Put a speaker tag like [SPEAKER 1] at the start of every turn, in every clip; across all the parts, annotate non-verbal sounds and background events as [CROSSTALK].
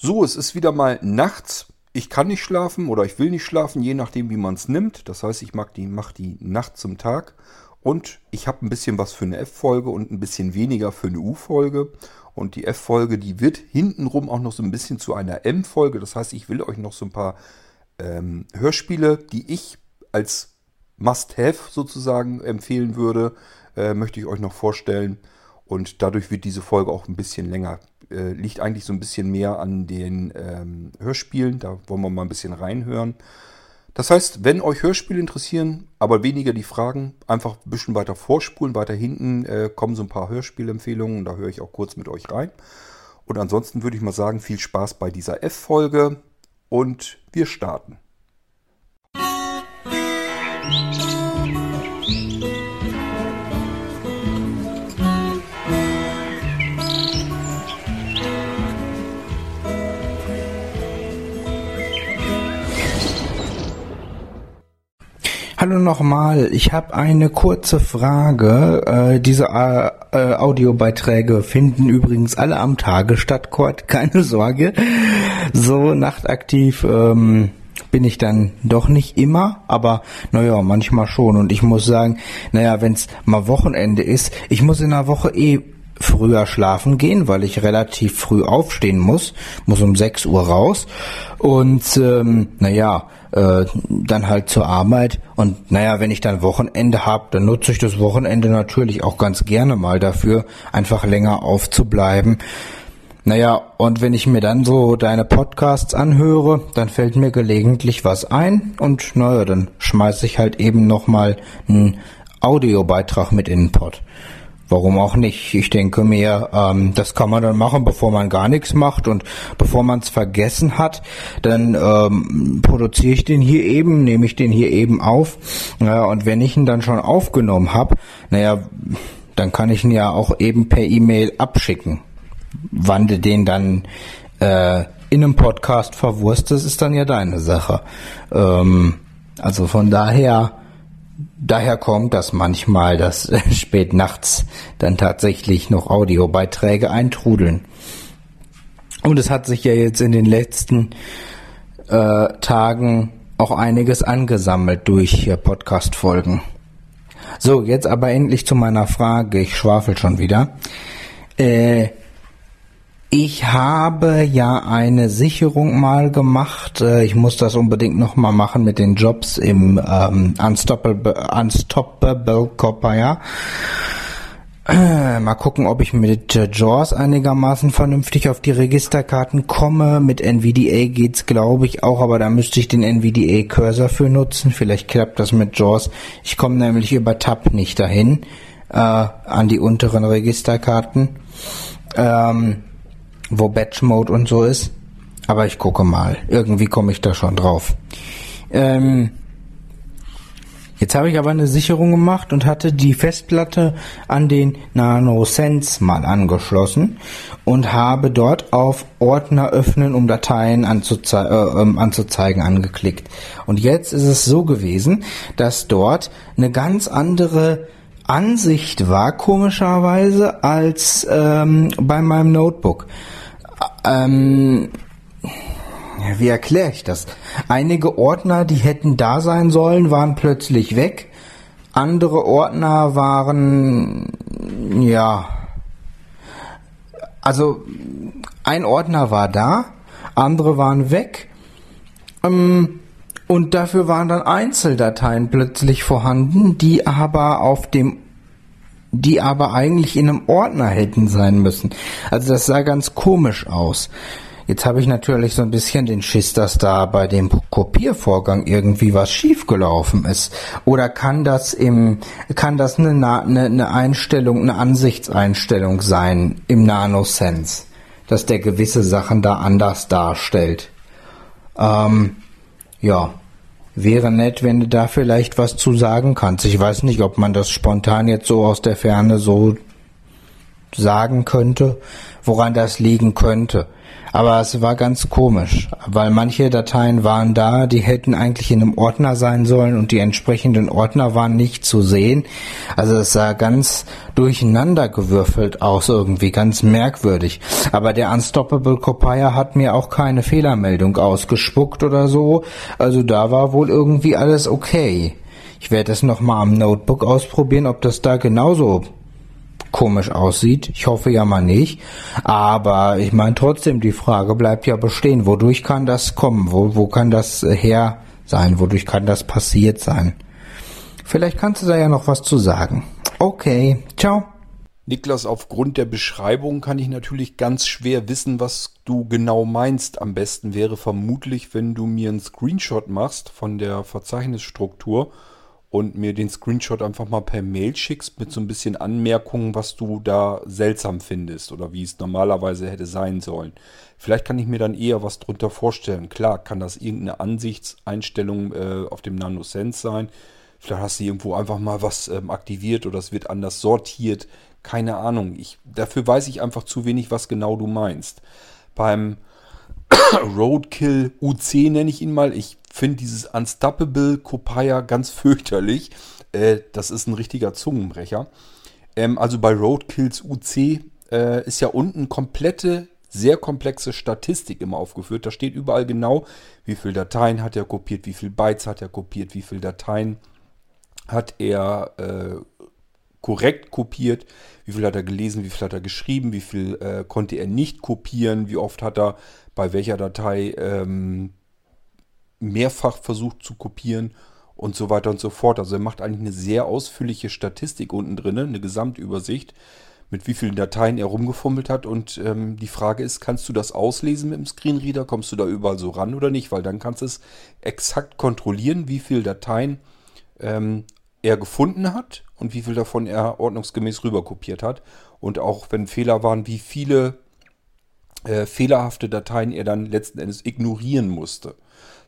[SPEAKER 1] So, es ist wieder mal nachts. Ich kann nicht schlafen oder ich will nicht schlafen, je nachdem, wie man es nimmt. Das heißt, ich mache die, mach die Nacht zum Tag. Und ich habe ein bisschen was für eine F-Folge und ein bisschen weniger für eine U-Folge. Und die F-Folge, die wird hintenrum auch noch so ein bisschen zu einer M-Folge. Das heißt, ich will euch noch so ein paar ähm, Hörspiele, die ich als Must-Have sozusagen empfehlen würde, äh, möchte ich euch noch vorstellen. Und dadurch wird diese Folge auch ein bisschen länger. Äh, liegt eigentlich so ein bisschen mehr an den ähm, Hörspielen. Da wollen wir mal ein bisschen reinhören. Das heißt, wenn euch Hörspiele interessieren, aber weniger die Fragen, einfach ein bisschen weiter vorspulen. Weiter hinten äh, kommen so ein paar Hörspielempfehlungen. Da höre ich auch kurz mit euch rein. Und ansonsten würde ich mal sagen, viel Spaß bei dieser F-Folge und wir starten.
[SPEAKER 2] Hallo nochmal, ich habe eine kurze Frage. Äh, diese äh, äh, Audiobeiträge finden übrigens alle am Tage statt, Kurt, [LAUGHS] keine Sorge. So nachtaktiv ähm, bin ich dann doch nicht immer, aber naja, manchmal schon. Und ich muss sagen, naja, wenn es mal Wochenende ist, ich muss in der Woche eh früher schlafen gehen, weil ich relativ früh aufstehen muss, muss um 6 Uhr raus und ähm, naja, äh, dann halt zur Arbeit. Und naja, wenn ich dann Wochenende habe, dann nutze ich das Wochenende natürlich auch ganz gerne mal dafür, einfach länger aufzubleiben. Naja, und wenn ich mir dann so deine Podcasts anhöre, dann fällt mir gelegentlich was ein und naja, dann schmeiße ich halt eben nochmal einen Audiobeitrag mit in den Pod. Warum auch nicht? Ich denke mir, ähm, das kann man dann machen, bevor man gar nichts macht und bevor man es vergessen hat, dann ähm, produziere ich den hier eben, nehme ich den hier eben auf. Ja, und wenn ich ihn dann schon aufgenommen habe, naja, dann kann ich ihn ja auch eben per E-Mail abschicken. Wann du den dann äh, in einem Podcast verwurstest, ist dann ja deine Sache. Ähm, also von daher daher kommt, dass manchmal das [LAUGHS] spät nachts dann tatsächlich noch Audiobeiträge eintrudeln. Und es hat sich ja jetzt in den letzten äh, Tagen auch einiges angesammelt durch Podcast-Folgen. So, jetzt aber endlich zu meiner Frage. Ich schwafel schon wieder. Äh, ich habe ja eine Sicherung mal gemacht. Äh, ich muss das unbedingt noch mal machen mit den Jobs im ähm, Unstoppable, Unstoppable Copper, ja. Äh, mal gucken, ob ich mit äh, JAWS einigermaßen vernünftig auf die Registerkarten komme. Mit NVDA geht's, glaube ich, auch, aber da müsste ich den NVDA Cursor für nutzen. Vielleicht klappt das mit JAWS. Ich komme nämlich über Tab nicht dahin äh, an die unteren Registerkarten. Ähm, wo Batch Mode und so ist. Aber ich gucke mal. Irgendwie komme ich da schon drauf. Ähm, jetzt habe ich aber eine Sicherung gemacht und hatte die Festplatte an den NanoSense mal angeschlossen und habe dort auf Ordner öffnen, um Dateien anzuzei äh, ähm, anzuzeigen, angeklickt. Und jetzt ist es so gewesen, dass dort eine ganz andere Ansicht war, komischerweise, als ähm, bei meinem Notebook. Ähm, wie erkläre ich das? Einige Ordner, die hätten da sein sollen, waren plötzlich weg. Andere Ordner waren, ja, also ein Ordner war da, andere waren weg. Ähm, und dafür waren dann Einzeldateien plötzlich vorhanden, die aber auf dem die aber eigentlich in einem Ordner hätten sein müssen. Also das sah ganz komisch aus. Jetzt habe ich natürlich so ein bisschen den Schiss, dass da bei dem Kopiervorgang irgendwie was schiefgelaufen ist. Oder kann das im, kann das eine, eine, eine Einstellung, eine Ansichtseinstellung sein im NanoSense, dass der gewisse Sachen da anders darstellt? Ähm, ja, Wäre nett, wenn du da vielleicht was zu sagen kannst. Ich weiß nicht, ob man das spontan jetzt so aus der Ferne so sagen könnte, woran das liegen könnte. Aber es war ganz komisch, weil manche Dateien waren da, die hätten eigentlich in einem Ordner sein sollen und die entsprechenden Ordner waren nicht zu sehen. Also es sah ganz durcheinander gewürfelt aus, irgendwie ganz merkwürdig. Aber der Unstoppable Copier hat mir auch keine Fehlermeldung ausgespuckt oder so. Also da war wohl irgendwie alles okay. Ich werde es nochmal am Notebook ausprobieren, ob das da genauso komisch aussieht. Ich hoffe ja mal nicht. Aber ich meine trotzdem, die Frage bleibt ja bestehen. Wodurch kann das kommen? Wo, wo kann das her sein? Wodurch kann das passiert sein? Vielleicht kannst du da ja noch was zu sagen. Okay, ciao.
[SPEAKER 1] Niklas, aufgrund der Beschreibung kann ich natürlich ganz schwer wissen, was du genau meinst. Am besten wäre vermutlich, wenn du mir einen Screenshot machst von der Verzeichnisstruktur und mir den Screenshot einfach mal per Mail schickst mit so ein bisschen Anmerkungen, was du da seltsam findest oder wie es normalerweise hätte sein sollen. Vielleicht kann ich mir dann eher was drunter vorstellen. Klar, kann das irgendeine Ansichtseinstellung äh, auf dem NanoSense sein. Vielleicht hast du irgendwo einfach mal was ähm, aktiviert oder es wird anders sortiert. Keine Ahnung. Ich, dafür weiß ich einfach zu wenig, was genau du meinst. Beim [COUGHS] Roadkill UC nenne ich ihn mal. Ich finde dieses Unstoppable Copia ganz fürchterlich. Äh, das ist ein richtiger Zungenbrecher. Ähm, also bei Roadkills UC äh, ist ja unten komplette, sehr komplexe Statistik immer aufgeführt. Da steht überall genau, wie viele Dateien hat er kopiert, wie viele Bytes hat er kopiert, wie viele Dateien hat er äh, korrekt kopiert, wie viel hat er gelesen, wie viel hat er geschrieben, wie viel äh, konnte er nicht kopieren, wie oft hat er bei welcher Datei ähm, mehrfach versucht zu kopieren und so weiter und so fort. Also er macht eigentlich eine sehr ausführliche Statistik unten drin, eine Gesamtübersicht, mit wie vielen Dateien er rumgefummelt hat. Und ähm, die Frage ist, kannst du das auslesen mit dem Screenreader? Kommst du da überall so ran oder nicht? Weil dann kannst du es exakt kontrollieren, wie viele Dateien ähm, er gefunden hat und wie viel davon er ordnungsgemäß rüberkopiert hat. Und auch wenn Fehler waren, wie viele äh, fehlerhafte Dateien er dann letzten Endes ignorieren musste.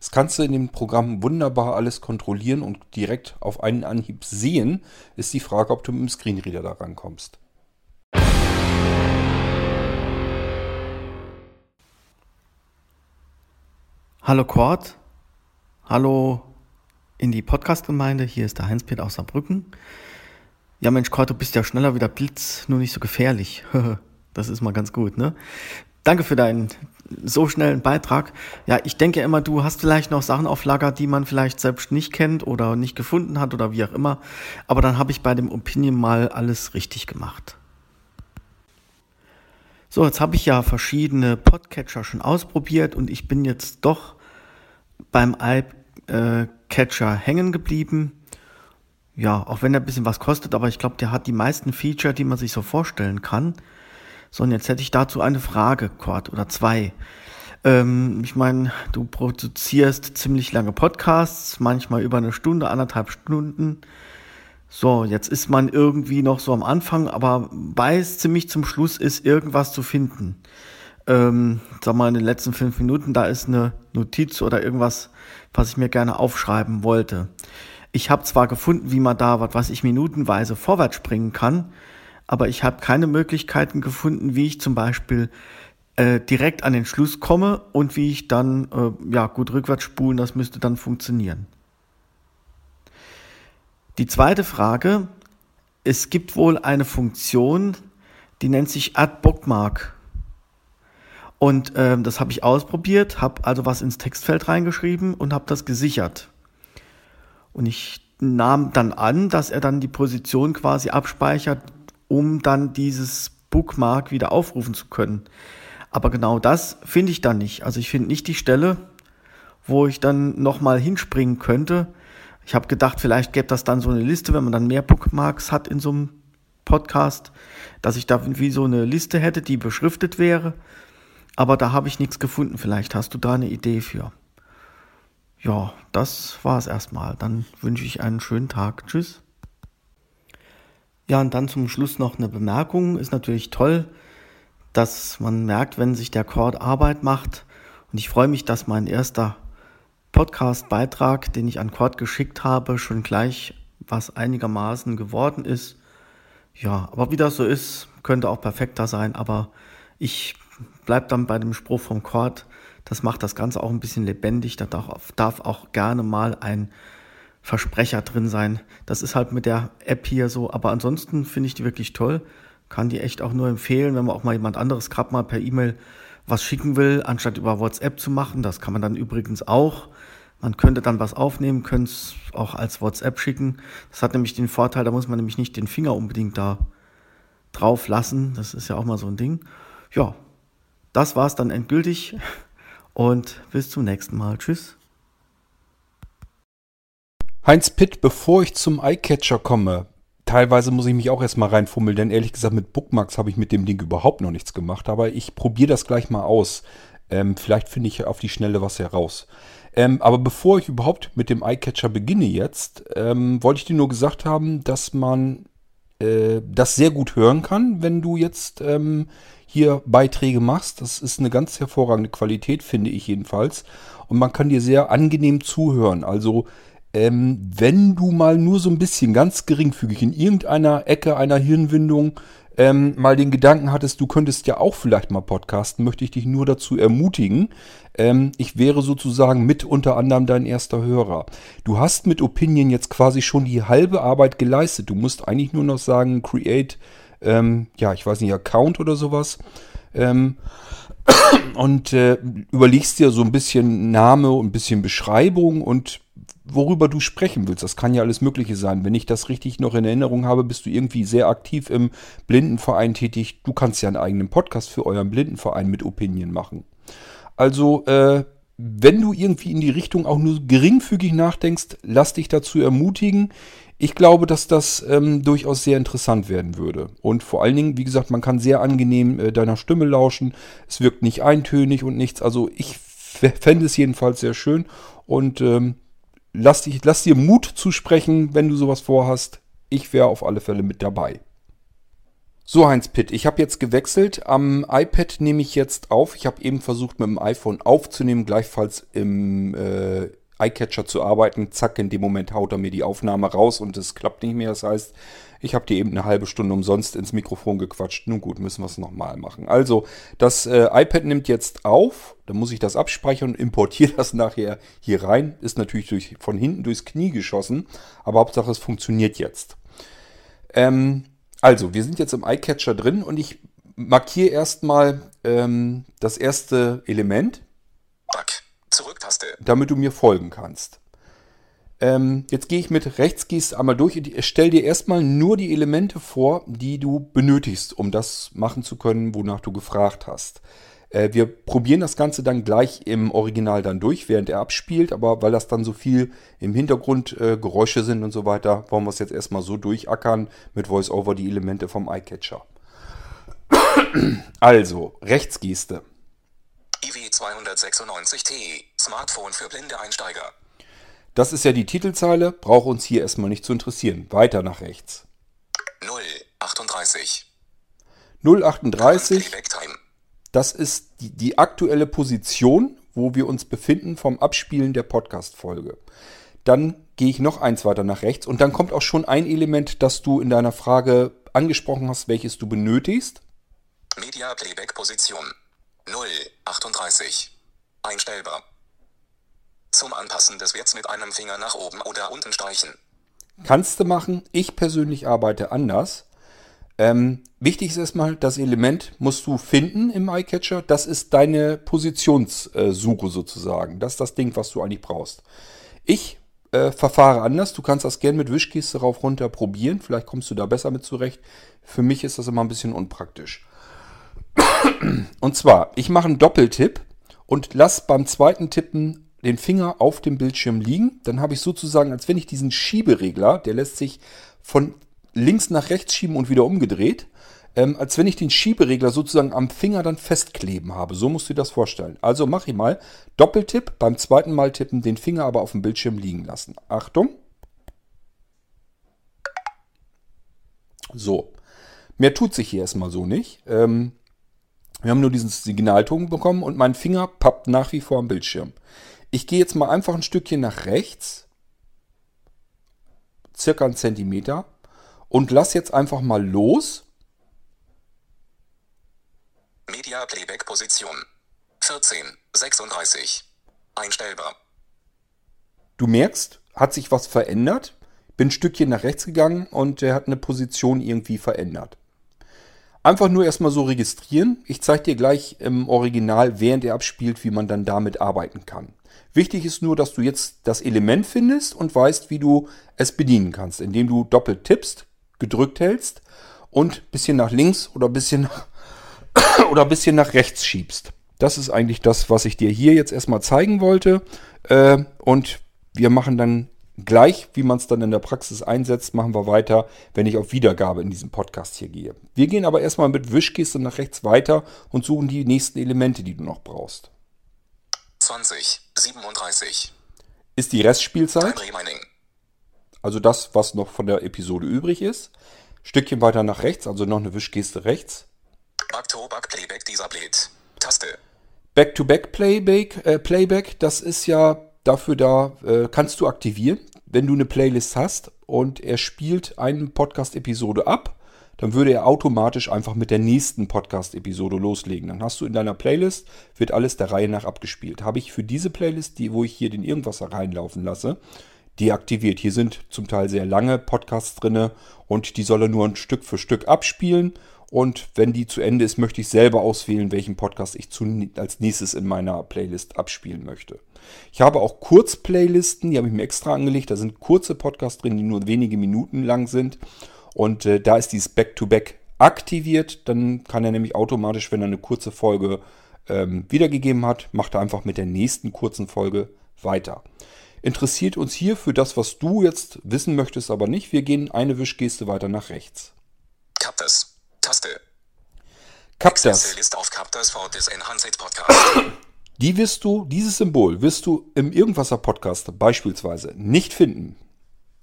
[SPEAKER 1] Das kannst du in dem Programm wunderbar alles kontrollieren und direkt auf einen Anhieb sehen. Ist die Frage, ob du mit dem Screenreader da rankommst.
[SPEAKER 3] Hallo Cord, hallo in die Podcast-Gemeinde, hier ist der Heinz-Peter aus Saarbrücken. Ja Mensch Cord, du bist ja schneller wie der Blitz, nur nicht so gefährlich. [LAUGHS] das ist mal ganz gut, ne? Danke für deinen so schnellen Beitrag. Ja, ich denke immer, du hast vielleicht noch Sachen auf Lager, die man vielleicht selbst nicht kennt oder nicht gefunden hat oder wie auch immer. Aber dann habe ich bei dem Opinion mal alles richtig gemacht. So, jetzt habe ich ja verschiedene Podcatcher schon ausprobiert und ich bin jetzt doch beim iCatcher hängen geblieben. Ja, auch wenn er ein bisschen was kostet, aber ich glaube, der hat die meisten Feature, die man sich so vorstellen kann. So, und jetzt hätte ich dazu eine Frage, Cord, oder zwei. Ähm, ich meine, du produzierst ziemlich lange Podcasts, manchmal über eine Stunde, anderthalb Stunden. So, jetzt ist man irgendwie noch so am Anfang, aber weiß ziemlich zum Schluss ist irgendwas zu finden. Ähm, sag mal, in den letzten fünf Minuten, da ist eine Notiz oder irgendwas, was ich mir gerne aufschreiben wollte. Ich habe zwar gefunden, wie man da, was weiß ich, minutenweise vorwärts springen kann, aber ich habe keine Möglichkeiten gefunden, wie ich zum Beispiel äh, direkt an den Schluss komme und wie ich dann, äh, ja, gut rückwärts spulen, das müsste dann funktionieren. Die zweite Frage, es gibt wohl eine Funktion, die nennt sich Add Bookmark. Und äh, das habe ich ausprobiert, habe also was ins Textfeld reingeschrieben und habe das gesichert. Und ich nahm dann an, dass er dann die Position quasi abspeichert, um dann dieses Bookmark wieder aufrufen zu können. Aber genau das finde ich dann nicht. Also ich finde nicht die Stelle, wo ich dann nochmal hinspringen könnte. Ich habe gedacht, vielleicht gäbe das dann so eine Liste, wenn man dann mehr Bookmarks hat in so einem Podcast, dass ich da wie so eine Liste hätte, die beschriftet wäre. Aber da habe ich nichts gefunden. Vielleicht hast du da eine Idee für. Ja, das war es erstmal. Dann wünsche ich einen schönen Tag. Tschüss. Ja, und dann zum Schluss noch eine Bemerkung. Ist natürlich toll, dass man merkt, wenn sich der Chord Arbeit macht. Und ich freue mich, dass mein erster Podcast-Beitrag, den ich an Chord geschickt habe, schon gleich was einigermaßen geworden ist. Ja, aber wie das so ist, könnte auch perfekter sein. Aber ich bleibt dann bei dem Spruch vom Cord. Das macht das Ganze auch ein bisschen lebendig. Da darf, darf auch gerne mal ein Versprecher drin sein. Das ist halt mit der App hier so. Aber ansonsten finde ich die wirklich toll. Kann die echt auch nur empfehlen, wenn man auch mal jemand anderes gerade mal per E-Mail was schicken will, anstatt über WhatsApp zu machen. Das kann man dann übrigens auch. Man könnte dann was aufnehmen, könnte es auch als WhatsApp schicken. Das hat nämlich den Vorteil, da muss man nämlich nicht den Finger unbedingt da drauf lassen. Das ist ja auch mal so ein Ding. Ja, das war's dann endgültig und bis zum nächsten Mal. Tschüss.
[SPEAKER 1] Heinz Pitt, bevor ich zum Eyecatcher komme, teilweise muss ich mich auch erstmal reinfummeln, denn ehrlich gesagt mit Bookmarks habe ich mit dem Ding überhaupt noch nichts gemacht, aber ich probiere das gleich mal aus. Ähm, vielleicht finde ich auf die Schnelle was heraus. Ähm, aber bevor ich überhaupt mit dem Eyecatcher beginne jetzt, ähm, wollte ich dir nur gesagt haben, dass man äh, das sehr gut hören kann, wenn du jetzt ähm, hier Beiträge machst. Das ist eine ganz hervorragende Qualität, finde ich jedenfalls. Und man kann dir sehr angenehm zuhören. Also ähm, wenn du mal nur so ein bisschen ganz geringfügig in irgendeiner Ecke einer Hirnwindung ähm, mal den Gedanken hattest, du könntest ja auch vielleicht mal podcasten, möchte ich dich nur dazu ermutigen. Ähm, ich wäre sozusagen mit unter anderem dein erster Hörer. Du hast mit Opinion jetzt quasi schon die halbe Arbeit geleistet. Du musst eigentlich nur noch sagen, create, ähm, ja, ich weiß nicht, Account oder sowas. Ähm, und äh, überlegst dir so ein bisschen Name und ein bisschen Beschreibung und worüber du sprechen willst. Das kann ja alles Mögliche sein. Wenn ich das richtig noch in Erinnerung habe, bist du irgendwie sehr aktiv im Blindenverein tätig. Du kannst ja einen eigenen Podcast für euren Blindenverein mit Opinion machen. Also, äh, wenn du irgendwie in die Richtung auch nur geringfügig nachdenkst, lass dich dazu ermutigen. Ich glaube, dass das ähm, durchaus sehr interessant werden würde. Und vor allen Dingen, wie gesagt, man kann sehr angenehm äh, deiner Stimme lauschen. Es wirkt nicht eintönig und nichts. Also ich fände es jedenfalls sehr schön. Und ähm, lass, dich, lass dir Mut zusprechen, wenn du sowas vorhast. Ich wäre auf alle Fälle mit dabei. So, Heinz Pitt, ich habe jetzt gewechselt. Am iPad nehme ich jetzt auf. Ich habe eben versucht, mit dem iPhone aufzunehmen, gleichfalls im äh, iCatcher zu arbeiten. Zack, in dem Moment haut er mir die Aufnahme raus und es klappt nicht mehr. Das heißt, ich habe dir eben eine halbe Stunde umsonst ins Mikrofon gequatscht. Nun gut, müssen wir es nochmal machen. Also, das äh, iPad nimmt jetzt auf. Dann muss ich das abspeichern und importiere [LAUGHS] das nachher hier rein. Ist natürlich durch, von hinten durchs Knie geschossen. Aber Hauptsache, es funktioniert jetzt. Ähm, also, wir sind jetzt im iCatcher drin und ich markiere erstmal ähm, das erste Element.
[SPEAKER 4] Back. Zurücktaste.
[SPEAKER 1] Damit du mir folgen kannst. Ähm, jetzt gehe ich mit Rechtsgeste einmal durch und stell dir erstmal nur die Elemente vor, die du benötigst, um das machen zu können, wonach du gefragt hast. Äh, wir probieren das Ganze dann gleich im Original dann durch, während er abspielt, aber weil das dann so viel im Hintergrund äh, Geräusche sind und so weiter, wollen wir es jetzt erstmal so durchackern mit VoiceOver die Elemente vom iCatcher. also, Rechtsgeste.
[SPEAKER 4] IW296T, Smartphone für blinde Einsteiger.
[SPEAKER 1] Das ist ja die Titelzeile, braucht uns hier erstmal nicht zu interessieren. Weiter nach rechts.
[SPEAKER 4] 038.
[SPEAKER 1] 038. Das ist die, die aktuelle Position, wo wir uns befinden vom Abspielen der Podcast-Folge. Dann gehe ich noch eins weiter nach rechts und dann kommt auch schon ein Element, das du in deiner Frage angesprochen hast, welches du benötigst.
[SPEAKER 4] Media Playback Position 038. Einstellbar. Zum Anpassen des Werts mit einem Finger nach oben oder unten streichen.
[SPEAKER 1] Kannst du machen. Ich persönlich arbeite anders. Ähm, wichtig ist erstmal, das Element musst du finden im iCatcher. Das ist deine Positionssuche sozusagen. Das ist das Ding, was du eigentlich brauchst. Ich äh, verfahre anders. Du kannst das gerne mit Wischkiste rauf runter probieren. Vielleicht kommst du da besser mit zurecht. Für mich ist das immer ein bisschen unpraktisch. Und zwar, ich mache einen Doppeltipp und lass beim zweiten Tippen den Finger auf dem Bildschirm liegen. Dann habe ich sozusagen, als wenn ich diesen Schieberegler, der lässt sich von links nach rechts schieben und wieder umgedreht, ähm, als wenn ich den Schieberegler sozusagen am Finger dann festkleben habe. So musst du dir das vorstellen. Also mache ich mal Doppeltipp, beim zweiten Mal tippen, den Finger aber auf dem Bildschirm liegen lassen. Achtung. So. Mehr tut sich hier erstmal so nicht. Ähm, wir haben nur diesen Signalton bekommen und mein Finger pappt nach wie vor am Bildschirm. Ich gehe jetzt mal einfach ein Stückchen nach rechts, circa einen Zentimeter, und lass jetzt einfach mal los.
[SPEAKER 4] Media Playback Position. 14, 36. Einstellbar.
[SPEAKER 1] Du merkst, hat sich was verändert. Bin ein Stückchen nach rechts gegangen und er hat eine Position irgendwie verändert. Einfach nur erstmal so registrieren. Ich zeige dir gleich im Original, während er abspielt, wie man dann damit arbeiten kann. Wichtig ist nur, dass du jetzt das Element findest und weißt, wie du es bedienen kannst, indem du doppelt tippst, gedrückt hältst und ein bisschen nach links oder ein bisschen, [COUGHS] oder ein bisschen nach rechts schiebst. Das ist eigentlich das, was ich dir hier jetzt erstmal zeigen wollte. Äh, und wir machen dann gleich, wie man es dann in der Praxis einsetzt, machen wir weiter, wenn ich auf Wiedergabe in diesem Podcast hier gehe. Wir gehen aber erstmal mit Wischgeste nach rechts weiter und suchen die nächsten Elemente, die du noch brauchst.
[SPEAKER 4] 20, 37.
[SPEAKER 1] Ist die Restspielzeit, also das, was noch von der Episode übrig ist. Stückchen weiter nach rechts, also noch eine Wischgeste rechts.
[SPEAKER 4] Back to Back Playback Disablet. Taste.
[SPEAKER 1] Back-to-Back-Playback, äh, Playback, das ist ja dafür da, äh, kannst du aktivieren, wenn du eine Playlist hast und er spielt eine Podcast-Episode ab, dann würde er automatisch einfach mit der nächsten Podcast-Episode loslegen. Dann hast du in deiner Playlist, wird alles der Reihe nach abgespielt. Habe ich für diese Playlist, die, wo ich hier den Irgendwasser reinlaufen lasse, deaktiviert. Hier sind zum Teil sehr lange Podcasts drinne und die soll er nur ein Stück für Stück abspielen. Und wenn die zu Ende ist, möchte ich selber auswählen, welchen Podcast ich zu, als nächstes in meiner Playlist abspielen möchte. Ich habe auch Kurzplaylisten, die habe ich mir extra angelegt. Da sind kurze Podcasts drin, die nur wenige Minuten lang sind. Und äh, da ist dieses Back-to-Back aktiviert. Dann kann er nämlich automatisch, wenn er eine kurze Folge ähm, wiedergegeben hat, macht er einfach mit der nächsten kurzen Folge weiter. Interessiert uns hier für das, was du jetzt wissen möchtest, aber nicht. Wir gehen eine Wischgeste weiter nach rechts.
[SPEAKER 4] Captures. Taste.
[SPEAKER 1] Captures.
[SPEAKER 4] List auf Captures for this Enhanced Podcast.
[SPEAKER 1] Die wirst du, dieses Symbol wirst du im Irgendwasser-Podcast beispielsweise nicht finden.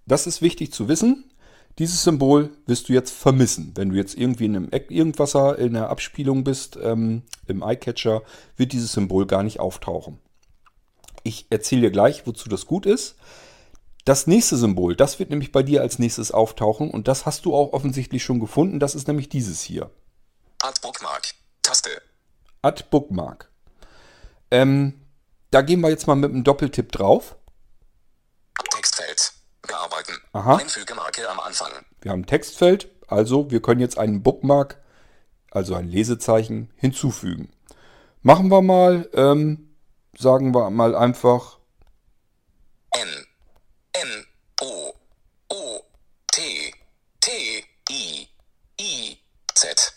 [SPEAKER 1] Das ist wichtig zu wissen. Dieses Symbol wirst du jetzt vermissen. Wenn du jetzt irgendwie in einem Eck- Irgendwasser in der Abspielung bist, ähm, im Eyecatcher, wird dieses Symbol gar nicht auftauchen. Ich erzähle dir gleich, wozu das gut ist. Das nächste Symbol, das wird nämlich bei dir als nächstes auftauchen und das hast du auch offensichtlich schon gefunden. Das ist nämlich dieses hier.
[SPEAKER 4] Add Bookmark. Taste.
[SPEAKER 1] Add Bookmark. Ähm, da gehen wir jetzt mal mit einem Doppeltipp drauf.
[SPEAKER 4] Bearbeiten.
[SPEAKER 1] Aha.
[SPEAKER 4] Einfügemarke am Anfang.
[SPEAKER 1] Wir haben ein Textfeld, also wir können jetzt einen Bookmark, also ein Lesezeichen, hinzufügen. Machen wir mal, ähm, sagen wir mal einfach
[SPEAKER 4] N. N. O. O. T. T. I. I. Z.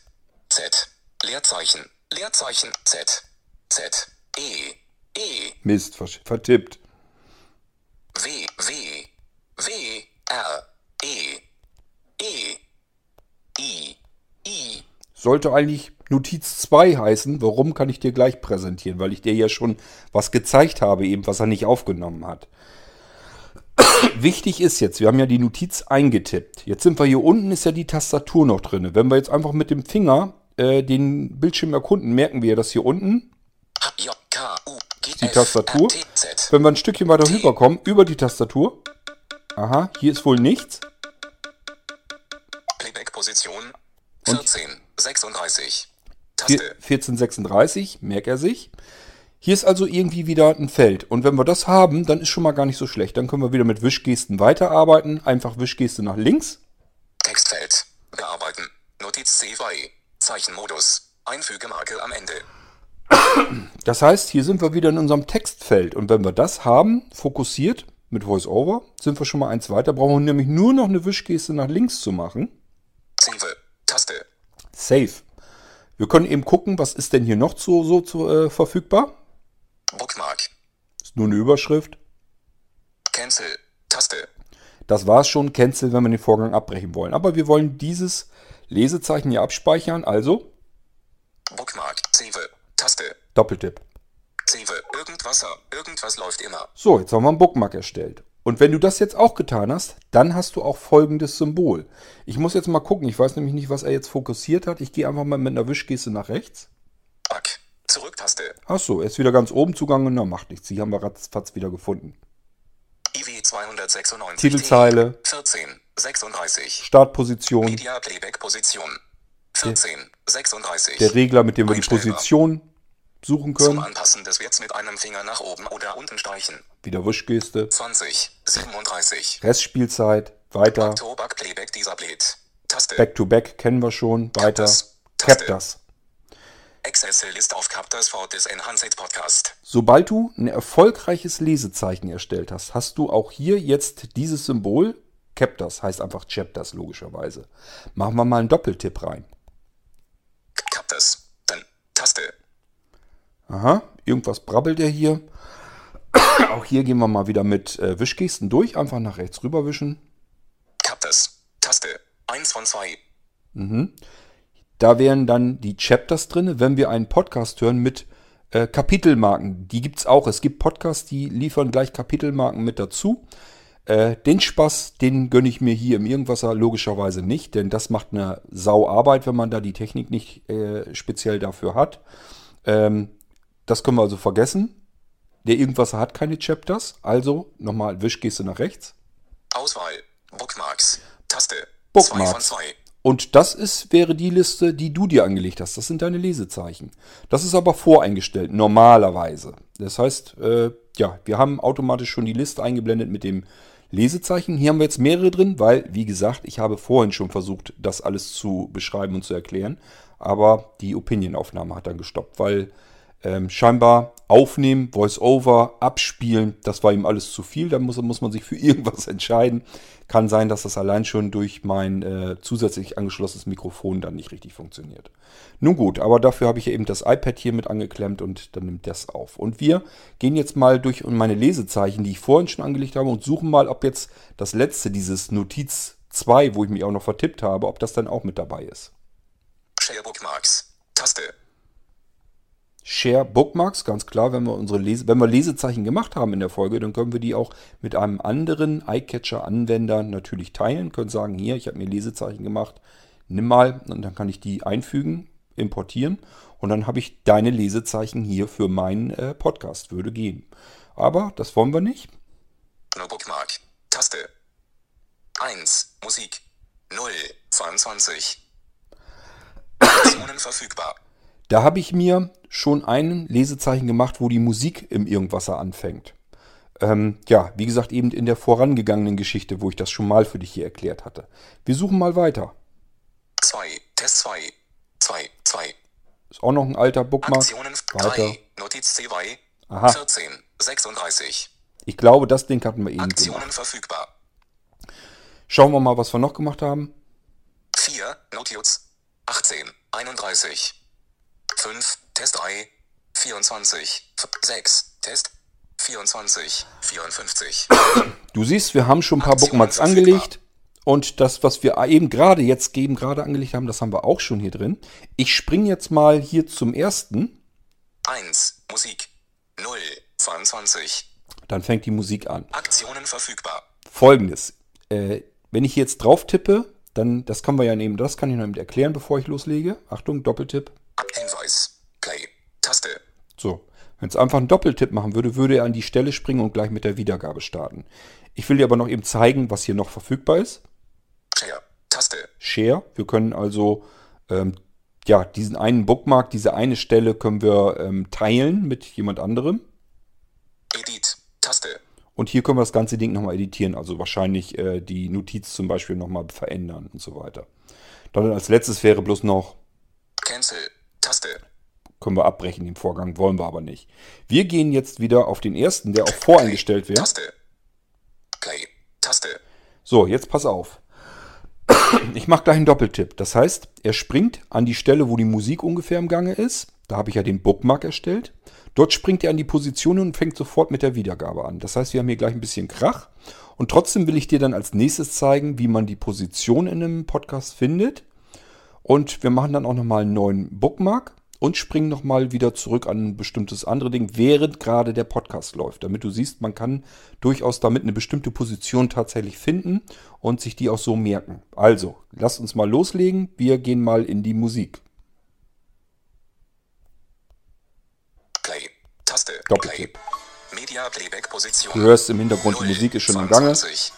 [SPEAKER 4] Z. Leerzeichen. Leerzeichen. Z. Z. E. E.
[SPEAKER 1] Mist, vertippt.
[SPEAKER 4] W. W. W. R. E. E. I. I.
[SPEAKER 1] Sollte eigentlich Notiz 2 heißen. Warum kann ich dir gleich präsentieren? Weil ich dir ja schon was gezeigt habe, eben was er nicht aufgenommen hat. Wichtig ist jetzt, wir haben ja die Notiz eingetippt. Jetzt sind wir hier unten, ist ja die Tastatur noch drin. Wenn wir jetzt einfach mit dem Finger äh, den Bildschirm erkunden, merken wir, dass hier unten die. Tastatur. Wenn wir ein Stückchen weiter rüberkommen, über die Tastatur. Aha, hier ist wohl nichts.
[SPEAKER 4] Playback-Position. 14. 36.
[SPEAKER 1] Vier-
[SPEAKER 4] Taste.
[SPEAKER 1] 1436, merkt er sich. Hier ist also irgendwie wieder ein Feld. Und wenn wir das haben, dann ist schon mal gar nicht so schlecht. Dann können wir wieder mit Wischgesten weiterarbeiten. Einfach Wischgeste nach links.
[SPEAKER 4] Textfeld. Bearbeiten. Notiz C2. Zeichenmodus. Einfügemarke am Ende.
[SPEAKER 1] Das heißt, hier sind wir wieder in unserem Textfeld. Und wenn wir das haben, fokussiert mit VoiceOver, sind wir schon mal eins weiter. Brauchen wir nämlich nur noch eine Wischgeste nach links zu machen.
[SPEAKER 4] Save. Taste.
[SPEAKER 1] Save. Wir können eben gucken, was ist denn hier noch so, so zu, äh, verfügbar.
[SPEAKER 4] Bookmark.
[SPEAKER 1] Ist nur eine Überschrift.
[SPEAKER 4] Cancel. Taste.
[SPEAKER 1] Das war's schon. Cancel, wenn wir den Vorgang abbrechen wollen. Aber wir wollen dieses Lesezeichen hier abspeichern. Also
[SPEAKER 4] Bookmark. Save. Taste.
[SPEAKER 1] Doppeltipp.
[SPEAKER 4] Save. Irgendwas. Läuft immer.
[SPEAKER 1] So, jetzt haben wir einen Bookmark erstellt. Und wenn du das jetzt auch getan hast, dann hast du auch folgendes Symbol. Ich muss jetzt mal gucken. Ich weiß nämlich nicht, was er jetzt fokussiert hat. Ich gehe einfach mal mit einer Wischgeste nach rechts.
[SPEAKER 4] Back. Zurücktaste.
[SPEAKER 1] Ach so, er ist wieder ganz oben zugange. Na, macht nichts. Die haben wir ratzfatz wieder gefunden.
[SPEAKER 4] IW 296.
[SPEAKER 1] Titelzeile.
[SPEAKER 4] 14. 36.
[SPEAKER 1] Startposition.
[SPEAKER 4] Media Playback Position. 14, 36.
[SPEAKER 1] der Regler, mit dem wir die. Position suchen
[SPEAKER 4] Zum
[SPEAKER 1] können.
[SPEAKER 4] Anpassen des Werts mit einem Finger nach oben oder unten streichen.
[SPEAKER 1] Wieder Wischgeste.
[SPEAKER 4] 20, 37.
[SPEAKER 1] Restspielzeit. Weiter.
[SPEAKER 4] To Back Playback dieser Blät. Taste.
[SPEAKER 1] Back to Back kennen wir schon. Weiter. Cap das.
[SPEAKER 4] List auf Captors for this Enhanced Podcast.
[SPEAKER 1] Sobald du ein erfolgreiches Lesezeichen erstellt hast, hast du auch hier jetzt dieses Symbol. Captors heißt einfach Chapters logischerweise. Machen wir mal einen Doppeltipp rein.
[SPEAKER 4] Captors. Dann Taste.
[SPEAKER 1] Aha, irgendwas brabbelt er hier. [COUGHS] Auch hier gehen wir mal wieder mit äh, Wischgesten durch. Einfach nach rechts rüberwischen.
[SPEAKER 4] Captors. Taste. 1 von 2.
[SPEAKER 1] Da wären dann die Chapters drin, wenn wir einen Podcast hören mit äh, Kapitelmarken. Die gibt's auch. Es gibt Podcasts, die liefern gleich Kapitelmarken mit dazu. Äh, den Spaß, den gönne ich mir hier im Irgendwasser logischerweise nicht, denn das macht eine Sauarbeit, wenn man da die Technik nicht äh, speziell dafür hat. Ähm, das können wir also vergessen. Der Irgendwasser hat keine Chapters, also nochmal Wischgeste nach rechts.
[SPEAKER 4] Auswahl. Bookmarks. Taste. 2 von
[SPEAKER 1] Bookmarks.
[SPEAKER 4] 2.
[SPEAKER 1] Und das ist, wäre die Liste, die du dir angelegt hast. Das sind deine Lesezeichen. Das ist aber voreingestellt, normalerweise. Das heißt, äh, ja, wir haben automatisch schon die Liste eingeblendet mit dem Lesezeichen. Hier haben wir jetzt mehrere drin, weil, wie gesagt, ich habe vorhin schon versucht, das alles zu beschreiben und zu erklären. Aber die Opinion-Aufnahme hat dann gestoppt, weil ähm, scheinbar aufnehmen, Voice-Over, abspielen, das war ihm alles zu viel. Da muss, muss man sich für [LAUGHS] irgendwas entscheiden. Kann sein, dass das allein schon durch mein äh, zusätzlich angeschlossenes Mikrofon dann nicht richtig funktioniert. Nun gut, aber dafür habe ich eben das iPad hier mit angeklemmt und dann nimmt das auf. Und wir gehen jetzt mal durch meine Lesezeichen, die ich vorhin schon angelegt habe und suchen mal, ob jetzt das letzte, dieses Notiz 2, wo ich mich auch noch vertippt habe, ob das dann auch mit dabei ist.
[SPEAKER 4] Share Bookmarks. Taste.
[SPEAKER 1] Share Bookmarks, ganz klar, wenn wir unsere Lese wenn wir Lesezeichen gemacht haben in der Folge, dann können wir die auch mit einem anderen iCatcher-Anwender natürlich teilen, können sagen, hier, ich habe mir Lesezeichen gemacht, nimm mal und dann kann ich die einfügen, importieren und dann habe ich deine Lesezeichen hier für meinen äh, Podcast, würde gehen. Aber das wollen wir nicht.
[SPEAKER 4] No Bookmark. Taste. 1. Musik. 0. 22. Optionen verfügbar.
[SPEAKER 1] Da habe ich mir schon ein Lesezeichen gemacht, wo die Musik im Irgendwasser anfängt. Ähm, ja, wie gesagt, eben in der vorangegangenen Geschichte, wo ich das schon mal für dich hier erklärt hatte. Wir suchen mal weiter.
[SPEAKER 4] 2. Test 2. 2. 2.
[SPEAKER 1] Ist auch noch ein alter Bookmark.
[SPEAKER 4] Aktionen
[SPEAKER 1] Weiter.
[SPEAKER 4] 3. Notiz C2.
[SPEAKER 1] Aha.
[SPEAKER 4] 14. 36.
[SPEAKER 1] Ich glaube, das Ding hatten wir eben
[SPEAKER 4] Aktionen
[SPEAKER 1] gemacht.
[SPEAKER 4] verfügbar.
[SPEAKER 1] Schauen wir mal, was wir noch gemacht haben.
[SPEAKER 4] 4. Notiz. 18. 31. 5. Test 3. 24. 6. Test. 24. 54.
[SPEAKER 1] Du siehst, wir haben schon ein paar Bookmarks angelegt. Und das, was wir eben gerade jetzt eben gerade angelegt haben, das haben wir auch schon hier drin. Ich springe jetzt mal hier zum ersten.
[SPEAKER 4] 1. Musik. 0. 22.
[SPEAKER 1] Dann fängt die Musik an.
[SPEAKER 4] Aktionen verfügbar.
[SPEAKER 1] Folgendes. Äh, wenn ich jetzt drauf tippe, dann, das kann wir ja nehmen, das kann ich noch eben erklären, bevor ich loslege. Achtung, Doppeltipp.
[SPEAKER 4] Hinweis. Play. Taste.
[SPEAKER 1] So. Wenn es einfach einen Doppeltipp machen würde, würde er an die Stelle springen und gleich mit der Wiedergabe starten. Ich will dir aber noch eben zeigen, was hier noch verfügbar ist.
[SPEAKER 4] Share. Taste.
[SPEAKER 1] Share. Wir können also ähm, ja, diesen einen Bookmark, diese eine Stelle können wir ähm, teilen mit jemand anderem.
[SPEAKER 4] Edit. Taste.
[SPEAKER 1] Und hier können wir das ganze Ding nochmal editieren, also wahrscheinlich äh, die Notiz zum Beispiel nochmal verändern und so weiter. Dann als letztes wäre bloß noch,
[SPEAKER 4] Cancel. Taste.
[SPEAKER 1] können wir abbrechen den Vorgang, wollen wir aber nicht. Wir gehen jetzt wieder auf den ersten, der auch voreingestellt wäre.
[SPEAKER 4] Taste. Play. Taste.
[SPEAKER 1] So, jetzt pass auf. Ich mache gleich einen Doppeltipp. Das heißt, er springt an die Stelle, wo die Musik ungefähr im Gange ist. Da habe ich ja den Bookmark erstellt. Dort springt er an die Position und fängt sofort mit der Wiedergabe an. Das heißt, wir haben hier gleich ein bisschen Krach. Und trotzdem will ich dir dann als nächstes zeigen, wie man die Position in einem Podcast findet. Und wir machen dann auch nochmal einen neuen Bookmark und springen nochmal wieder zurück an ein bestimmtes andere Ding, während gerade der Podcast läuft. Damit du siehst, man kann durchaus damit eine bestimmte Position tatsächlich finden und sich die auch so merken. Also, lasst uns mal loslegen. Wir gehen mal in die Musik.
[SPEAKER 4] Play. Taste.
[SPEAKER 1] Doppeltipp.
[SPEAKER 4] Play. Media Playback Position.
[SPEAKER 1] Du hörst im Hintergrund, die Musik ist schon im Gange.
[SPEAKER 4] 22.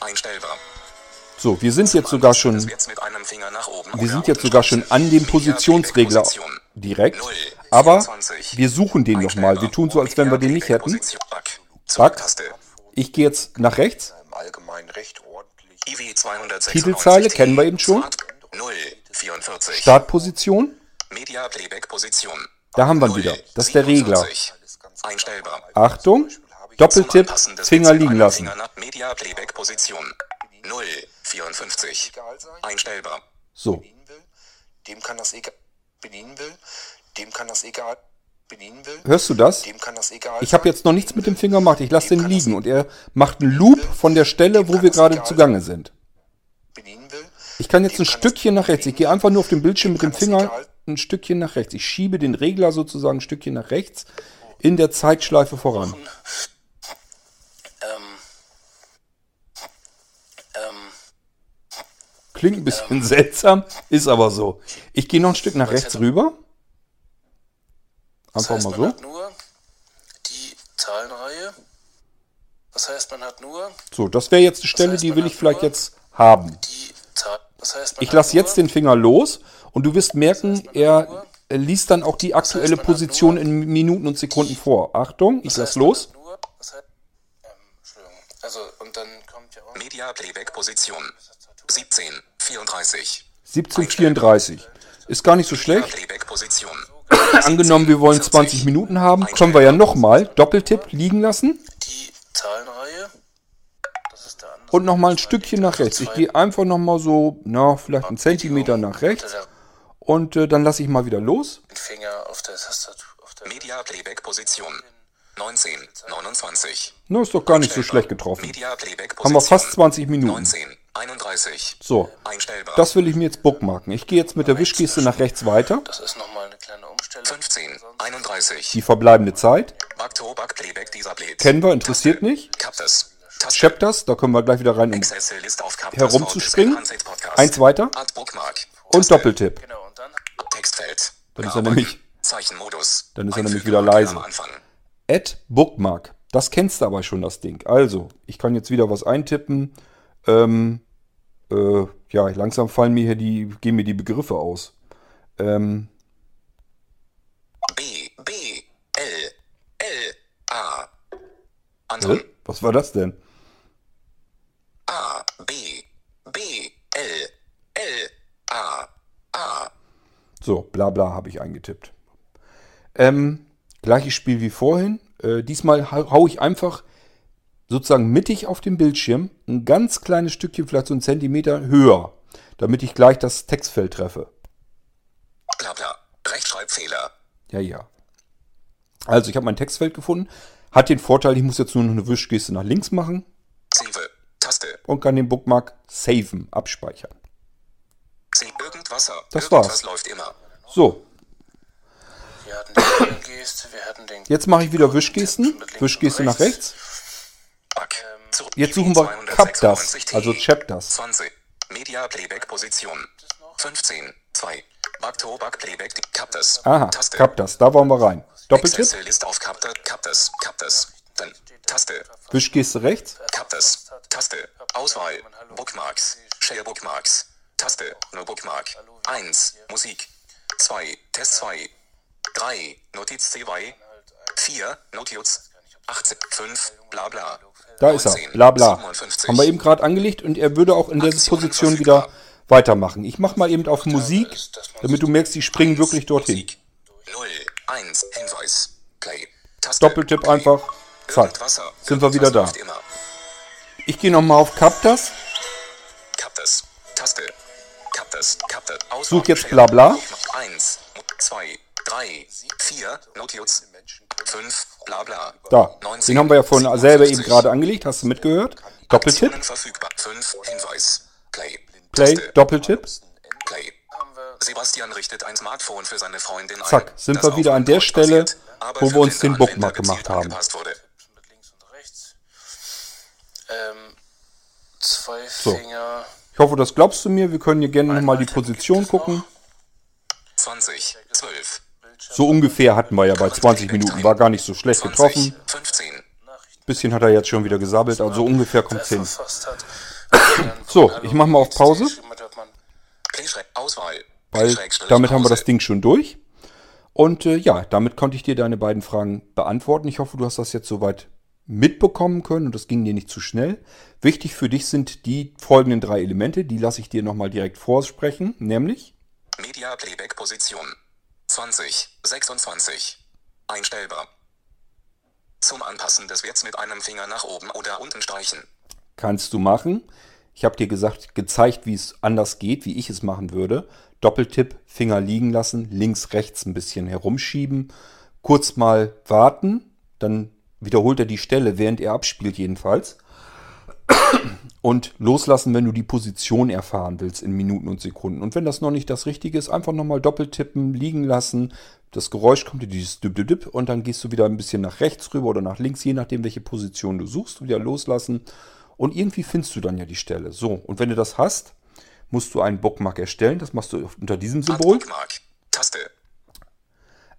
[SPEAKER 4] Einstellbar.
[SPEAKER 1] So, wir sind jetzt sogar schon, wir sind jetzt sogar schon an dem Positionsregler direkt. Aber
[SPEAKER 4] 24.
[SPEAKER 1] wir suchen den nochmal. Wir tun so, als wenn wir den nicht hätten.
[SPEAKER 4] Zurücktaste.
[SPEAKER 1] Ich gehe jetzt nach rechts.
[SPEAKER 5] im Allgemeinen recht ordentlich.
[SPEAKER 4] IW 296
[SPEAKER 1] Titelzeile kennen wir eben schon.
[SPEAKER 4] Smart 0, 44.
[SPEAKER 1] Startposition.
[SPEAKER 4] Media Playback Position.
[SPEAKER 1] Da haben wir ihn wieder. Das ist der Regler.
[SPEAKER 4] 47. Einstellbar.
[SPEAKER 1] Achtung. Doppeltipp. Finger liegen lassen.
[SPEAKER 4] Finger nach Media Playback Position. 0, 54. Einstellbar.
[SPEAKER 1] So.
[SPEAKER 5] dem kann das egal bedienen will, dem kann das egal bedienen will,
[SPEAKER 1] Hörst du das?
[SPEAKER 5] dem kann das egal
[SPEAKER 1] Ich habe jetzt noch nichts mit dem Finger gemacht. Ich lasse den liegen und er macht einen Loop von der Stelle, wo wir gerade zugange sind. Ich kann jetzt ein Stückchen nach rechts. Ich gehe einfach nur auf dem Bildschirm mit dem Finger ein Stückchen nach rechts. Ich schiebe den Regler sozusagen ein Stückchen nach rechts in der Zeitschleife voran.
[SPEAKER 4] Ähm, ähm,
[SPEAKER 1] Klingt ein bisschen [LAUGHS] seltsam, ist aber so. Ich gehe noch ein Stück nach rechts rüber.
[SPEAKER 6] Das
[SPEAKER 1] Einfach
[SPEAKER 6] heißt,
[SPEAKER 1] mal
[SPEAKER 6] man
[SPEAKER 1] so.
[SPEAKER 6] hat nur die Zahlenreihe. Das heißt, man hat nur
[SPEAKER 1] So, das wäre jetzt eine Stelle,
[SPEAKER 6] heißt,
[SPEAKER 1] die
[SPEAKER 6] man
[SPEAKER 1] will ich vielleicht jetzt haben.
[SPEAKER 6] die Zahl. Das heißt, man
[SPEAKER 1] Ich lasse jetzt den Finger los und du wirst merken, er er liest dann auch die aktuelle
[SPEAKER 6] man
[SPEAKER 1] Position in Minuten und Sekunden vor. Achtung, ich
[SPEAKER 6] das
[SPEAKER 1] lass
[SPEAKER 6] heißt, man
[SPEAKER 1] los.
[SPEAKER 6] Nur, ähm, Entschuldigung. Also, und dann kommt ja auch.
[SPEAKER 4] Media Playback Position. 17, 34.
[SPEAKER 1] 1734. Ist gar nicht so schlecht. [CLEARS THROAT] Angenommen, wir wollen 20 Minuten haben, können wir ja nochmal Doppeltipp liegen lassen
[SPEAKER 6] Die Zahlenreihe.
[SPEAKER 1] Und nochmal ein Stückchen nach rechts. Ich gehe einfach nochmal so, na, vielleicht einen Zentimeter nach rechts und äh, dann lasse ich mal wieder los.
[SPEAKER 6] Finger auf der Tastatur.
[SPEAKER 4] Media Playback Position. 19, 29.
[SPEAKER 1] Na, ist doch gar nicht so schlecht getroffen. Haben wir fast 20 Minuten.
[SPEAKER 4] 19, 31.
[SPEAKER 1] So,
[SPEAKER 4] Einstellbar.
[SPEAKER 1] das will ich mir jetzt bookmarken. Ich gehe jetzt mit der Wischgeste nach rechts weiter.
[SPEAKER 6] das ist nochmal eine kleine Umstellung.
[SPEAKER 4] 15, 31.
[SPEAKER 1] Die verbleibende Zeit kennen wir, interessiert nicht. Chapters, da können wir gleich wieder rein, um herumzuspringen. Eins weiter und. Doppeltipp.
[SPEAKER 6] Genau, dann
[SPEAKER 1] ist er nämlich-. Dann ist er nämlich wieder leise. Add Bookmark. Das kennst du aber schon, das Ding. Also, ich kann jetzt wieder was eintippen. Ähm, äh, ja, langsam fallen mir hier die, gehen mir die Begriffe aus. Ähm,
[SPEAKER 4] B, B, L, L, A. Anton.
[SPEAKER 1] was war das denn?
[SPEAKER 4] A, B, B, L, L, A, A.
[SPEAKER 1] So, bla bla habe ich eingetippt. Ähm, gleiches Spiel wie vorhin. Äh, diesmal hau hau ich einfach sozusagen mittig auf dem Bildschirm ein ganz kleines Stückchen, vielleicht so einen Zentimeter höher, damit ich gleich das Textfeld treffe.
[SPEAKER 4] Bla bla. Rechtschreibfehler.
[SPEAKER 1] Ja, ja. Also, ich habe mein Textfeld gefunden. Hat den Vorteil, ich muss jetzt nur noch eine Wischgeste nach links machen
[SPEAKER 4] Save. Taste.
[SPEAKER 1] und kann den Bookmark saven, abspeichern.
[SPEAKER 4] Save. Irgendwasser.
[SPEAKER 1] Das
[SPEAKER 4] Irgendwas
[SPEAKER 1] war's.
[SPEAKER 4] läuft immer.
[SPEAKER 1] So,
[SPEAKER 6] wir hatten die Geste, wir hatten den.
[SPEAKER 1] jetzt mache ich wieder Wischgesten. Wischgeste nach rechts.
[SPEAKER 4] Back. Zurück.
[SPEAKER 1] Jetzt suchen wir
[SPEAKER 4] 296
[SPEAKER 1] Captas, also Chapters.
[SPEAKER 4] 20. Media Playback Position. 15. 2. Back to Back Playback. Captures.
[SPEAKER 1] Aha,
[SPEAKER 4] Taste.
[SPEAKER 1] Captures, da wollen wir rein. Doppeltipp,
[SPEAKER 4] Access List auf Captures. Captures. Captures. Dann Taste.
[SPEAKER 1] Wischgeste rechts.
[SPEAKER 4] Captures. Taste. Auswahl. Bookmarks. Share Bookmarks. Taste. No Bookmark. 1. Musik. 2. Test 2. 3. Notiz C2. 4. Notiz. 18. 5. Bla bla.
[SPEAKER 1] Da ist er,
[SPEAKER 4] 19,
[SPEAKER 1] bla bla.
[SPEAKER 4] 57.
[SPEAKER 1] Haben wir eben gerade angelegt und er würde auch in der Position wieder weitermachen. Ich mache mal eben auf Musik, damit du merkst, die springen wirklich dorthin.
[SPEAKER 4] Musik. 0. 1. Hinweis. Play. Taste.
[SPEAKER 1] Doppeltipp
[SPEAKER 4] Play.
[SPEAKER 1] einfach, zack, sind wir wieder da. Ich gehe nochmal auf Captures,
[SPEAKER 4] Captures. Taste. Captures. Auswahl.
[SPEAKER 1] Such jetzt bla bla.
[SPEAKER 4] 1, 2, 3, 4, Notiz. 5, bla bla.
[SPEAKER 1] da.
[SPEAKER 4] 19,
[SPEAKER 1] Den haben wir ja vorhin selber eben
[SPEAKER 4] 57.
[SPEAKER 1] gerade angelegt, hast du mitgehört? Doppeltipp,
[SPEAKER 4] Aktionen verfügbar. 5, Hinweis. Play.
[SPEAKER 1] Play. Doppeltipp,
[SPEAKER 4] Play. Sebastian richtet ein Smartphone für seine Freundin ein.
[SPEAKER 1] Zack, sind wir wieder an der Stelle, wo wir uns den Bookmark gemacht haben.
[SPEAKER 4] angepasst wurde.
[SPEAKER 6] mit links und rechts. Ähm, zwei
[SPEAKER 1] So.
[SPEAKER 6] Finger.
[SPEAKER 1] Ich hoffe, das glaubst du mir. Wir können hier gerne nochmal die Position gucken.
[SPEAKER 4] 20, 12,
[SPEAKER 1] So ungefähr hatten wir ja bei 20 Minuten. War gar nicht so schlecht
[SPEAKER 4] 20,
[SPEAKER 1] getroffen.
[SPEAKER 4] 15,
[SPEAKER 1] Bisschen hat er jetzt schon wieder gesabbelt, also ungefähr kommt's hin. [CLEARS THROAT] So, ich mach mal auf Pause. Weil damit haben wir das Ding schon durch. Und äh, ja, damit konnte ich dir deine beiden Fragen beantworten. Ich hoffe, du hast das jetzt soweit mitbekommen können und das ging dir nicht zu schnell. Wichtig für dich sind die folgenden drei Elemente, die lasse ich dir nochmal direkt vorsprechen, nämlich
[SPEAKER 4] Media Playback Position 20, 26. Einstellbar. Zum Anpassen des Werts mit einem Finger nach oben oder unten streichen.
[SPEAKER 1] kannst du machen. Ich habe dir gesagt, gezeigt, wie es anders geht, wie ich es machen würde. Doppeltipp, Finger liegen lassen, links, rechts ein bisschen herumschieben, kurz mal warten, dann wiederholt er die Stelle, während er abspielt jedenfalls. Und loslassen, wenn du die Position erfahren willst in Minuten und Sekunden. Und wenn das noch nicht das Richtige ist, einfach nochmal doppeltippen, liegen lassen. Das Geräusch kommt dir dieses Dip, Dip, Dip und dann gehst du wieder ein bisschen nach rechts rüber oder nach links, je nachdem, welche Position du suchst, wieder loslassen. Und irgendwie findest du dann ja die Stelle. So, und wenn du das hast, musst du einen Bookmark erstellen. Das machst du unter diesem Symbol.
[SPEAKER 4] Bookmark. Taste.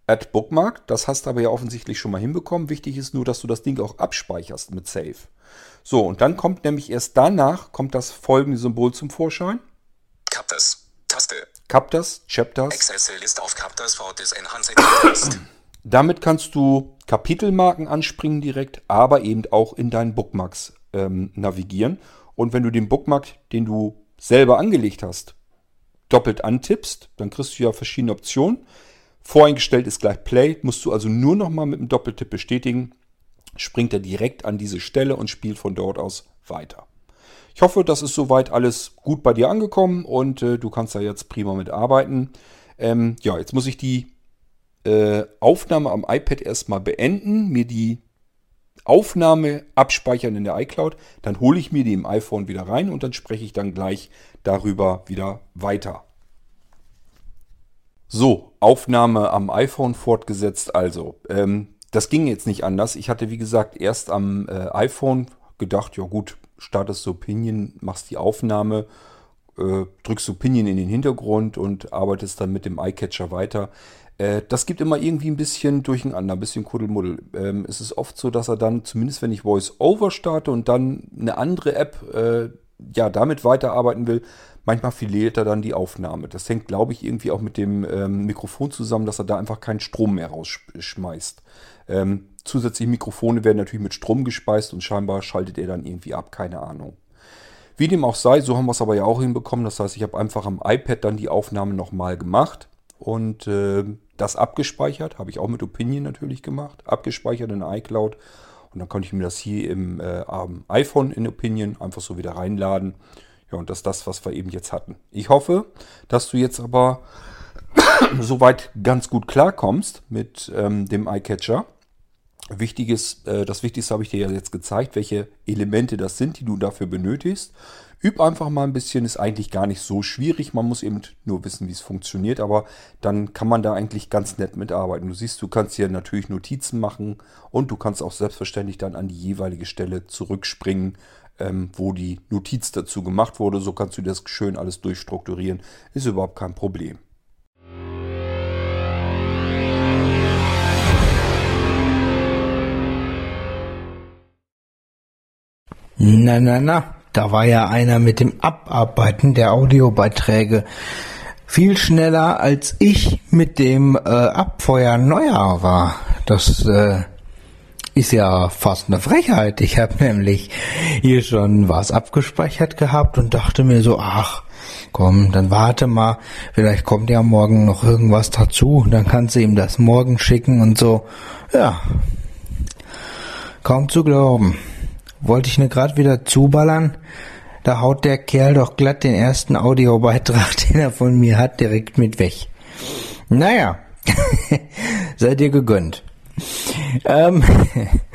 [SPEAKER 1] Add Bookmark. Das hast du aber ja offensichtlich schon mal hinbekommen. Wichtig ist nur, dass du das Ding auch abspeicherst mit Save. So, und dann kommt nämlich erst danach kommt das folgende Symbol zum Vorschein.
[SPEAKER 4] Captures. Taste.
[SPEAKER 1] Captures, Chapters.
[SPEAKER 4] Access List of Captures for this enhanced. [CLEARS THROAT]
[SPEAKER 1] Damit kannst du Kapitelmarken anspringen direkt, aber eben auch in deinen Bookmarks ähm, navigieren. Und wenn du den Bookmark, den du selber angelegt hast, doppelt antippst, dann kriegst du ja verschiedene Optionen. Voreingestellt ist gleich Play, musst du also nur nochmal mit dem Doppeltipp bestätigen, springt er direkt an diese Stelle und spielt von dort aus weiter. Ich hoffe, das ist soweit alles gut bei dir angekommen und äh, du kannst da jetzt prima mit arbeiten. Ähm, ja, jetzt muss ich die äh, Aufnahme am iPad erstmal beenden, mir die Aufnahme abspeichern in der iCloud, dann hole ich mir die im iPhone wieder rein und dann spreche ich dann gleich darüber wieder weiter. So, Aufnahme am iPhone fortgesetzt. Also, ähm, das ging jetzt nicht anders. Ich hatte, wie gesagt, erst am äh, iPhone gedacht, ja gut, startest du Pinion, machst die Aufnahme, äh, drückst du Pinion in den Hintergrund und arbeitest dann mit dem iCatcher weiter. Äh, das gibt immer irgendwie ein bisschen durcheinander, ein bisschen Kuddelmuddel. Ähm, es ist oft so, dass er dann, zumindest wenn ich Voice-Over starte und dann eine andere App äh, ja damit weiterarbeiten will, manchmal verliert er dann die Aufnahme. Das hängt, glaube ich, irgendwie auch mit dem ähm, Mikrofon zusammen, dass er da einfach keinen Strom mehr rausschmeißt. Ähm, zusätzliche Mikrofone werden natürlich mit Strom gespeist und scheinbar schaltet er dann irgendwie ab, keine Ahnung. Wie dem auch sei, so haben wir es aber ja auch hinbekommen. Das heißt, ich habe einfach am iPad dann die Aufnahme nochmal gemacht und äh, das abgespeichert. Habe ich auch mit Opinion natürlich gemacht. Abgespeichert in iCloud. Und dann konnte ich mir das hier im äh, iPhone in Opinion einfach so wieder reinladen. Ja, und das ist das, was wir eben jetzt hatten. Ich hoffe, dass du jetzt aber [COUGHS] soweit ganz gut klarkommst mit ähm, dem iCatcher. Wichtiges, äh, das Wichtigste habe ich dir ja jetzt gezeigt, welche Elemente das sind, die du dafür benötigst. Üb einfach mal ein bisschen, ist eigentlich gar nicht so schwierig. Man muss eben nur wissen, wie es funktioniert, aber dann kann man da eigentlich ganz nett mitarbeiten. Du siehst, du kannst hier natürlich Notizen machen und du kannst auch selbstverständlich dann an die jeweilige Stelle zurückspringen, ähm, wo die Notiz dazu gemacht wurde. So kannst du das schön alles durchstrukturieren. Ist überhaupt kein Problem.
[SPEAKER 2] Na, na, na, da war ja einer mit dem Abarbeiten der Audiobeiträge viel schneller als ich mit dem äh, Abfeuern neuer war. Das äh, ist ja fast eine Frechheit. Ich habe nämlich hier schon was abgespeichert gehabt und dachte mir so, ach, komm, dann warte mal, vielleicht kommt ja morgen noch irgendwas dazu, dann kannst du ihm das morgen schicken und so. Ja, kaum zu glauben. Wollte ich ne grad wieder zuballern, da haut der Kerl doch glatt den ersten Audiobeitrag, [LAUGHS] den er von mir hat, direkt mit weg. Naja, [LAUGHS] seid ihr gegönnt. Ähm,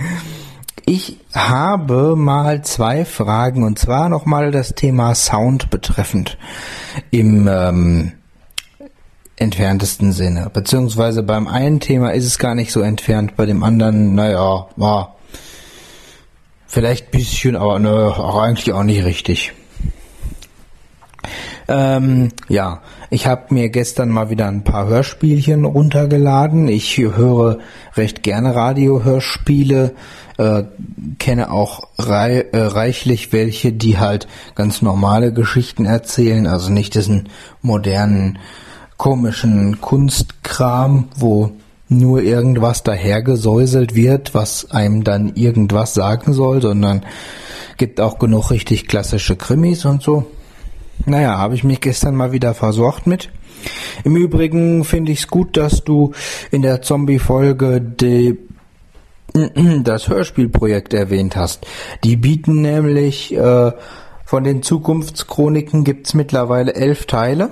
[SPEAKER 2] [LAUGHS] ich habe mal zwei Fragen und zwar nochmal das Thema Sound betreffend im ähm, entferntesten Sinne. Beziehungsweise beim einen Thema ist es gar nicht so entfernt, bei dem anderen, naja, war vielleicht bisschen, aber ne, auch eigentlich auch nicht richtig. Ähm, ja, ich habe mir gestern mal wieder ein paar Hörspielchen runtergeladen. Ich höre recht gerne Radiohörspiele, äh, kenne auch rei äh, reichlich welche, die halt ganz normale Geschichten erzählen, also nicht diesen modernen komischen Kunstkram, wo nur irgendwas dahergesäuselt wird, was einem dann irgendwas sagen soll, sondern gibt auch genug richtig klassische Krimis und so. Naja, habe ich mich gestern mal wieder versorgt mit. Im Übrigen finde ich es gut, dass du in der Zombie-Folge [CLEARS THROAT] das Hörspielprojekt erwähnt hast. Die bieten nämlich äh, von den Zukunftschroniken gibt's mittlerweile elf Teile.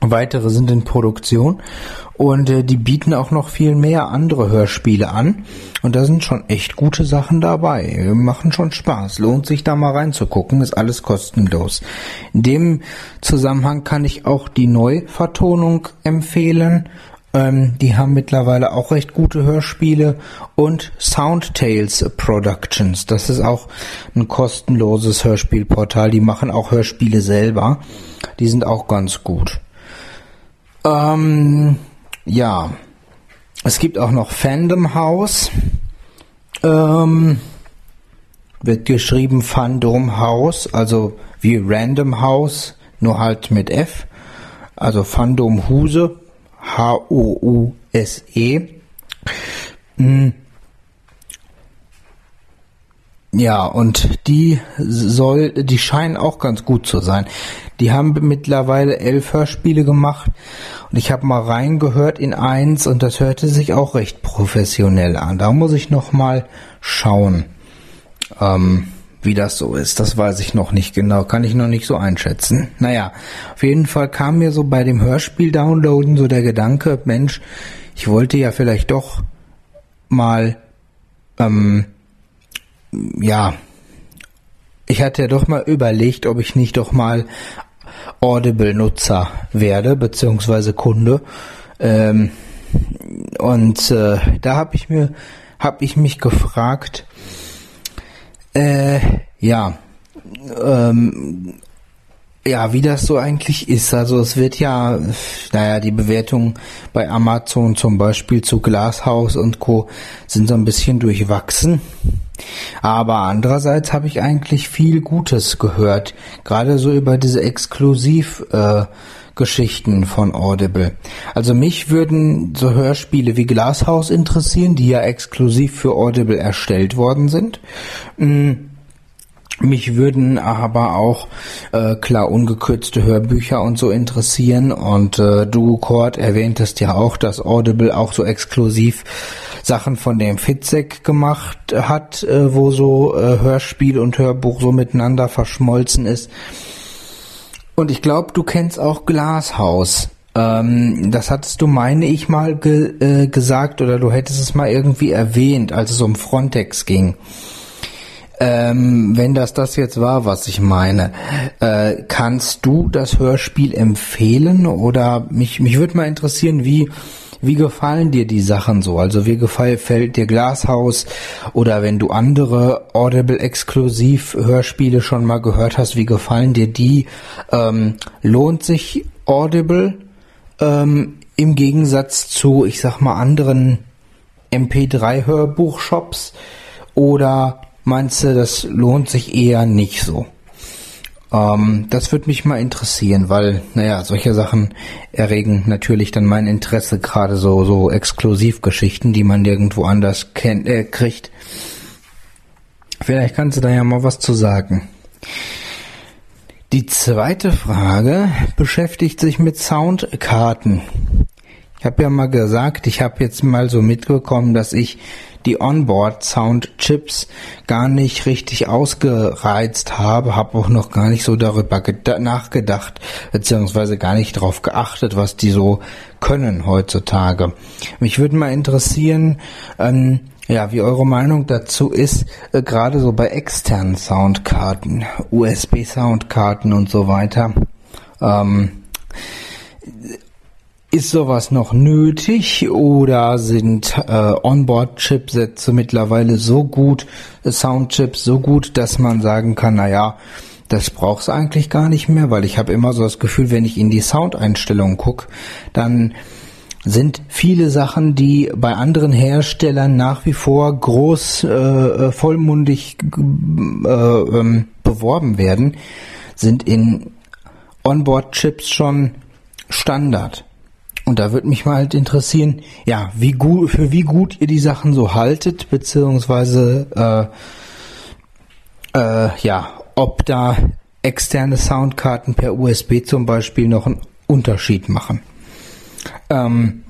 [SPEAKER 2] Weitere sind in Produktion und äh, die bieten auch noch viel mehr andere Hörspiele an und da sind schon echt gute Sachen dabei. Machen schon Spaß, lohnt sich da mal reinzugucken, ist alles kostenlos. In dem Zusammenhang kann ich auch die Neuvertonung empfehlen. Ähm, die haben mittlerweile auch recht gute Hörspiele und Soundtales Productions. Das ist auch ein kostenloses Hörspielportal. Die machen auch Hörspiele selber. Die sind auch ganz gut. Ähm, ja. Es gibt auch noch Fandom House. Ähm, wird geschrieben Fandom House, also wie Random House, nur halt mit F. Also Fandom Huse, H-O-U-S-E. Hm. Ja, und die soll, die scheinen auch ganz gut zu sein. Die haben mittlerweile elf Hörspiele gemacht und ich habe mal reingehört in eins und das hörte sich auch recht professionell an. Da muss ich noch mal schauen, ähm, wie das so ist. Das weiß ich noch nicht genau, kann ich noch nicht so einschätzen. Naja, auf jeden Fall kam mir so bei dem Hörspiel downloaden so der Gedanke, Mensch, ich wollte ja vielleicht doch mal ähm, ja, ich hatte ja doch mal überlegt, ob ich nicht doch mal Audible-Nutzer werde, beziehungsweise Kunde. Ähm, und äh, da habe ich mir, habe ich mich gefragt, äh, ja, ähm, ja, wie das so eigentlich ist. Also es wird ja, naja, die Bewertungen bei Amazon zum Beispiel zu Glashaus und Co. sind so ein bisschen durchwachsen. Aber andererseits habe ich eigentlich viel Gutes gehört, gerade so über diese Exklusiv äh, von Audible. Also mich würden so Hörspiele wie Glashaus interessieren, die ja exklusiv für Audible erstellt worden sind. Mm. Mich würden aber auch äh, klar ungekürzte Hörbücher und so interessieren und äh, du Cord erwähntest ja auch, dass Audible auch so exklusiv Sachen von dem Fitzek gemacht hat, äh, wo so äh, Hörspiel und Hörbuch so miteinander verschmolzen ist. Und ich glaube, du kennst auch Glashaus. Ähm, das hattest du, meine ich, mal ge äh, gesagt oder du hättest es mal irgendwie erwähnt, als es um Frontex ging. Ähm, wenn das das jetzt war, was ich meine, äh, kannst du das Hörspiel empfehlen oder mich mich würde mal interessieren, wie wie gefallen dir die Sachen so? Also wie gefällt dir Glashaus oder wenn du andere Audible exklusiv Hörspiele schon mal gehört hast, wie gefallen dir die? Ähm, lohnt sich Audible ähm, im Gegensatz zu, ich sag mal, anderen MP3 Hörbuchshops oder meinst du, das lohnt sich eher nicht so? Ähm, das würde mich mal interessieren, weil, naja, solche Sachen erregen natürlich dann mein Interesse, gerade so, so Exklusivgeschichten, die man nirgendwo anders kennt, äh, kriegt. Vielleicht kannst du da ja mal was zu sagen. Die zweite Frage beschäftigt sich mit Soundkarten. Ich habe ja mal gesagt, ich habe jetzt mal so mitbekommen, dass ich die Onboard Sound Chips gar nicht richtig ausgereizt habe, habe auch noch gar nicht so darüber nachgedacht, beziehungsweise gar nicht darauf geachtet, was die so können heutzutage. Mich würde mal interessieren, ähm, ja, wie eure Meinung dazu ist, äh, gerade so bei externen Soundkarten, USB-Soundkarten und so weiter. Ähm, ist sowas noch nötig oder sind äh, Onboard-Chipsätze mittlerweile so gut, Soundchips so gut, dass man sagen kann, naja, das brauchst du eigentlich gar nicht mehr, weil ich habe immer so das Gefühl, wenn ich in die Soundeinstellungen gucke, dann sind viele Sachen, die bei anderen Herstellern nach wie vor groß äh, äh vollmundig äh, ähm, beworben werden, sind in Onboard-Chips schon Standard. Und da würde mich mal halt interessieren, ja, wie gut, für wie gut ihr die Sachen so haltet, beziehungsweise äh, äh, ja, ob da externe Soundkarten per USB zum Beispiel noch einen Unterschied machen. Ähm,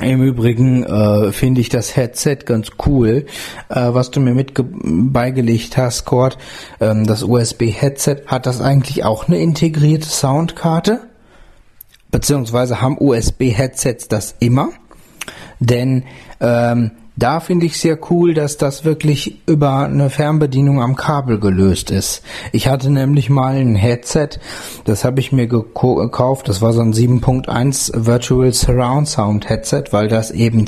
[SPEAKER 2] Im Übrigen äh, finde ich das Headset ganz cool, äh, was du mir mit beigelegt hast, Cord. Ähm, das USB-Headset hat das eigentlich auch eine integrierte Soundkarte? Beziehungsweise haben USB-Headsets das immer? Denn ähm, da finde ich sehr cool, dass das wirklich über eine Fernbedienung am Kabel gelöst ist. Ich hatte nämlich mal ein Headset, das habe ich mir gekauft, das war so ein 7.1 Virtual Surround Sound Headset, weil das eben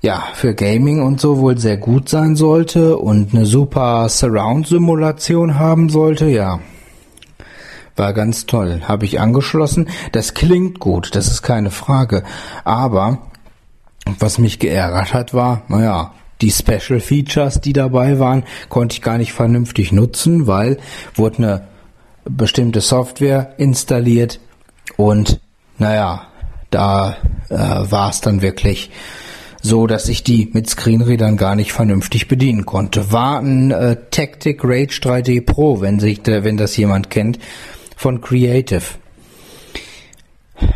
[SPEAKER 2] ja, für Gaming und so wohl sehr gut sein sollte und eine super Surround-Simulation haben sollte, ja. War ganz toll. Habe ich angeschlossen. Das klingt gut, das ist keine Frage. Aber was mich geärgert hat, war, naja, die Special Features, die dabei waren, konnte ich gar nicht vernünftig nutzen, weil wurde eine bestimmte Software installiert und naja, da äh, war es dann wirklich so, dass ich die mit Screenreadern gar nicht vernünftig bedienen konnte. War ein äh, Tactic Rage 3D Pro, wenn sich, wenn das jemand kennt, von Creative.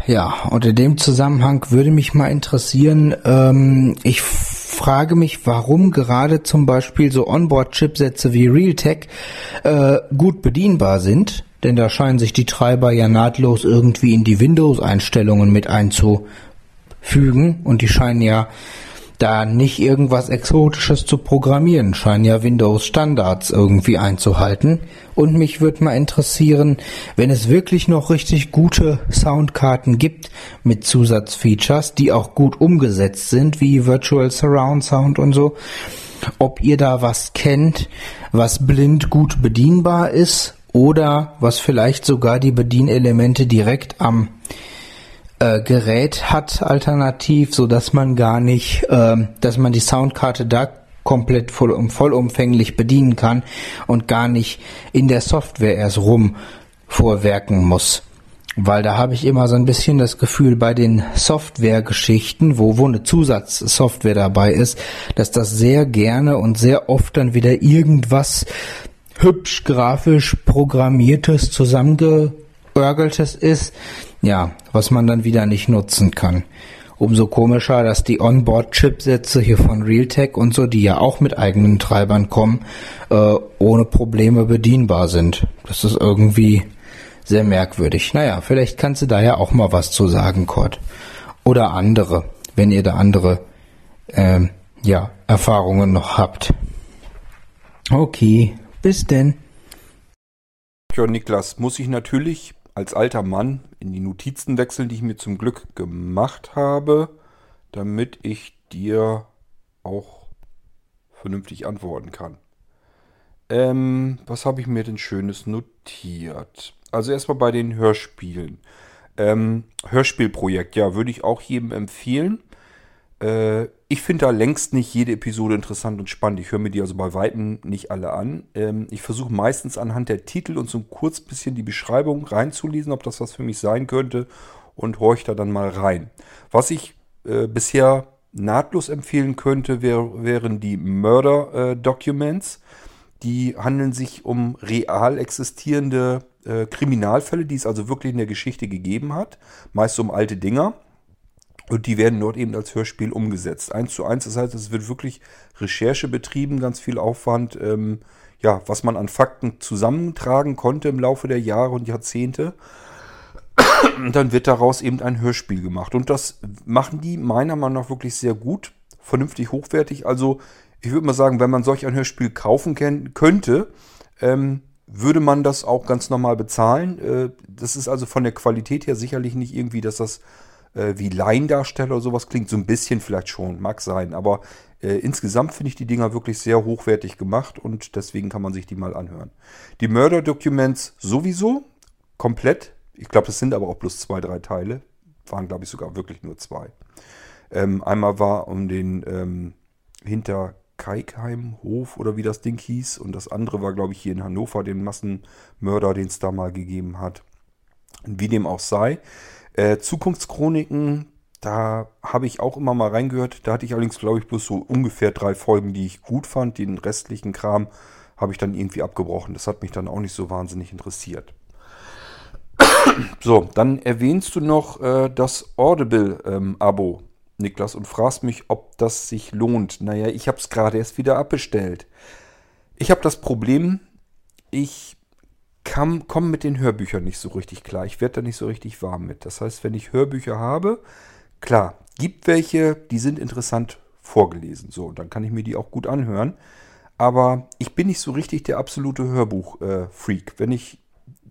[SPEAKER 2] Ja, und in dem Zusammenhang würde mich mal interessieren, ähm, ich frage mich, warum gerade zum Beispiel so Onboard-Chipsätze wie Realtek äh, gut bedienbar sind, denn da scheinen sich die Treiber ja nahtlos irgendwie in die Windows-Einstellungen mit einzufügen und die scheinen ja da nicht irgendwas Exotisches zu programmieren, scheinen ja Windows Standards irgendwie einzuhalten. Und mich würde mal interessieren, wenn es wirklich noch richtig gute Soundkarten gibt mit Zusatzfeatures, die auch gut umgesetzt sind, wie Virtual Surround Sound und so, ob ihr da was kennt, was blind gut bedienbar ist oder was vielleicht sogar die Bedienelemente direkt am äh, Gerät hat alternativ, so dass man gar nicht, äh, dass man die Soundkarte da komplett voll, vollumfänglich bedienen kann und gar nicht in der Software erst rum vorwerken muss. Weil da habe ich immer so ein bisschen das Gefühl bei den Software-Geschichten, wo, wo eine Zusatzsoftware dabei ist, dass das sehr gerne und sehr oft dann wieder irgendwas hübsch grafisch programmiertes zusammengeörgeltes ist, ja, was man dann wieder nicht nutzen kann. Umso komischer, dass die Onboard-Chipsätze hier von Realtek und so, die ja auch mit eigenen Treibern kommen, äh, ohne Probleme bedienbar sind. Das ist irgendwie sehr merkwürdig. Naja, vielleicht kannst du da ja auch mal was zu sagen, Kurt. Oder andere, wenn ihr da andere äh, ja, Erfahrungen noch habt. Okay, bis denn.
[SPEAKER 1] Ja, Niklas, muss ich natürlich als alter Mann in die Notizen wechseln, die ich mir zum Glück gemacht habe, damit ich dir auch vernünftig antworten kann. Ähm, was habe ich mir denn Schönes notiert? Also erstmal bei den Hörspielen. Ähm, Hörspielprojekt, ja, würde ich auch jedem empfehlen. Äh, ich finde da längst nicht jede Episode interessant und spannend. Ich höre mir die also bei Weitem nicht alle an. Ähm, ich versuche meistens anhand der Titel und so ein kurz bisschen die Beschreibung reinzulesen, ob das was für mich sein könnte und horche da dann mal rein. Was ich äh, bisher nahtlos empfehlen könnte, wär, wären die Murder äh, Documents. Die handeln sich um real existierende äh, Kriminalfälle, die es also wirklich in der Geschichte gegeben hat. Meist um alte Dinger. Und die werden dort eben als Hörspiel umgesetzt. Eins zu eins, das heißt, es wird wirklich Recherche betrieben, ganz viel Aufwand, ähm, ja, was man an Fakten zusammentragen konnte im Laufe der Jahre und Jahrzehnte. Und dann wird daraus eben ein Hörspiel gemacht. Und das machen die meiner Meinung nach wirklich sehr gut, vernünftig hochwertig. Also ich würde mal sagen, wenn man solch ein Hörspiel kaufen könnte, ähm, würde man das auch ganz normal bezahlen. Äh, das ist also von der Qualität her sicherlich nicht irgendwie, dass das äh, wie Laiendarsteller oder sowas klingt. So ein bisschen vielleicht schon, mag sein. Aber Äh, insgesamt finde ich die Dinger wirklich sehr hochwertig gemacht und deswegen kann man sich die mal anhören. Die Murder Documents sowieso komplett. Ich glaube, das sind aber auch bloß zwei, drei Teile. Waren, glaube ich, sogar wirklich nur zwei. Ähm, einmal war um den ähm, hinter Kaikheimhof oder wie das Ding hieß. Und das andere war, glaube ich, hier in Hannover, den Massenmörder, den es da mal gegeben hat. Wie dem auch sei. Äh, Zukunftschroniken, da habe ich auch immer mal reingehört. Da hatte ich allerdings, glaube ich, bloß so ungefähr drei Folgen, die ich gut fand. Den restlichen Kram habe ich dann irgendwie abgebrochen. Das hat mich dann auch nicht so wahnsinnig interessiert. [COUGHS] So, dann erwähnst du noch äh, das Audible-Abo, ähm, Niklas, und fragst mich, ob das sich lohnt. Naja, ich habe es gerade erst wieder abbestellt. Ich habe das Problem, ich komme mit den Hörbüchern nicht so richtig klar. Ich werde da nicht so richtig warm mit. Das heißt, wenn ich Hörbücher habe, klar, gibt welche, die sind interessant vorgelesen. So, dann kann ich mir die auch gut anhören. Aber ich bin nicht so richtig der absolute Hörbuch-Freak. Äh, wenn ich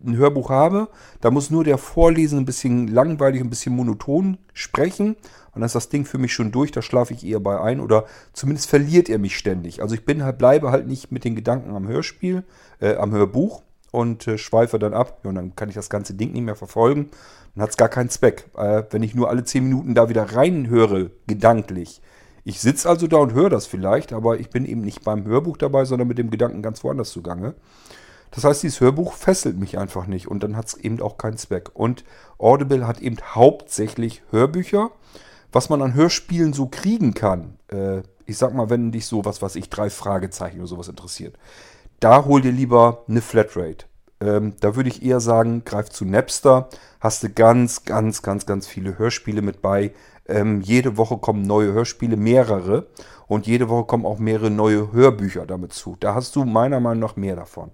[SPEAKER 1] ein Hörbuch habe, da muss nur der Vorlesen ein bisschen langweilig, ein bisschen monoton sprechen. Und dann ist das Ding für mich schon durch, da schlafe ich eher bei ein oder zumindest verliert er mich ständig. Also ich bin halt, bleibe halt nicht mit den Gedanken am Hörspiel, äh, am Hörbuch und äh, schweife dann ab. und dann kann ich das ganze Ding nicht mehr verfolgen. Dann hat es gar keinen Zweck. Äh, wenn ich nur alle 10 Minuten da wieder reinhöre, gedanklich. Ich sitze also da und höre das vielleicht, aber ich bin eben nicht beim Hörbuch dabei, sondern mit dem Gedanken ganz woanders zugange. Das heißt, dieses Hörbuch fesselt mich einfach nicht und dann hat es eben auch keinen Zweck. Und Audible hat eben hauptsächlich Hörbücher. Was man an Hörspielen so kriegen kann, äh, ich sag mal, wenn dich so was, was ich, drei Fragezeichen oder sowas interessiert, da hol dir lieber eine Flatrate. Ähm, da würde ich eher sagen, greif zu Napster, hast du ganz, ganz, ganz, ganz viele Hörspiele mit bei. Ähm, jede Woche kommen neue Hörspiele, mehrere. Und jede Woche kommen auch mehrere neue Hörbücher damit zu. Da hast du meiner Meinung nach mehr davon.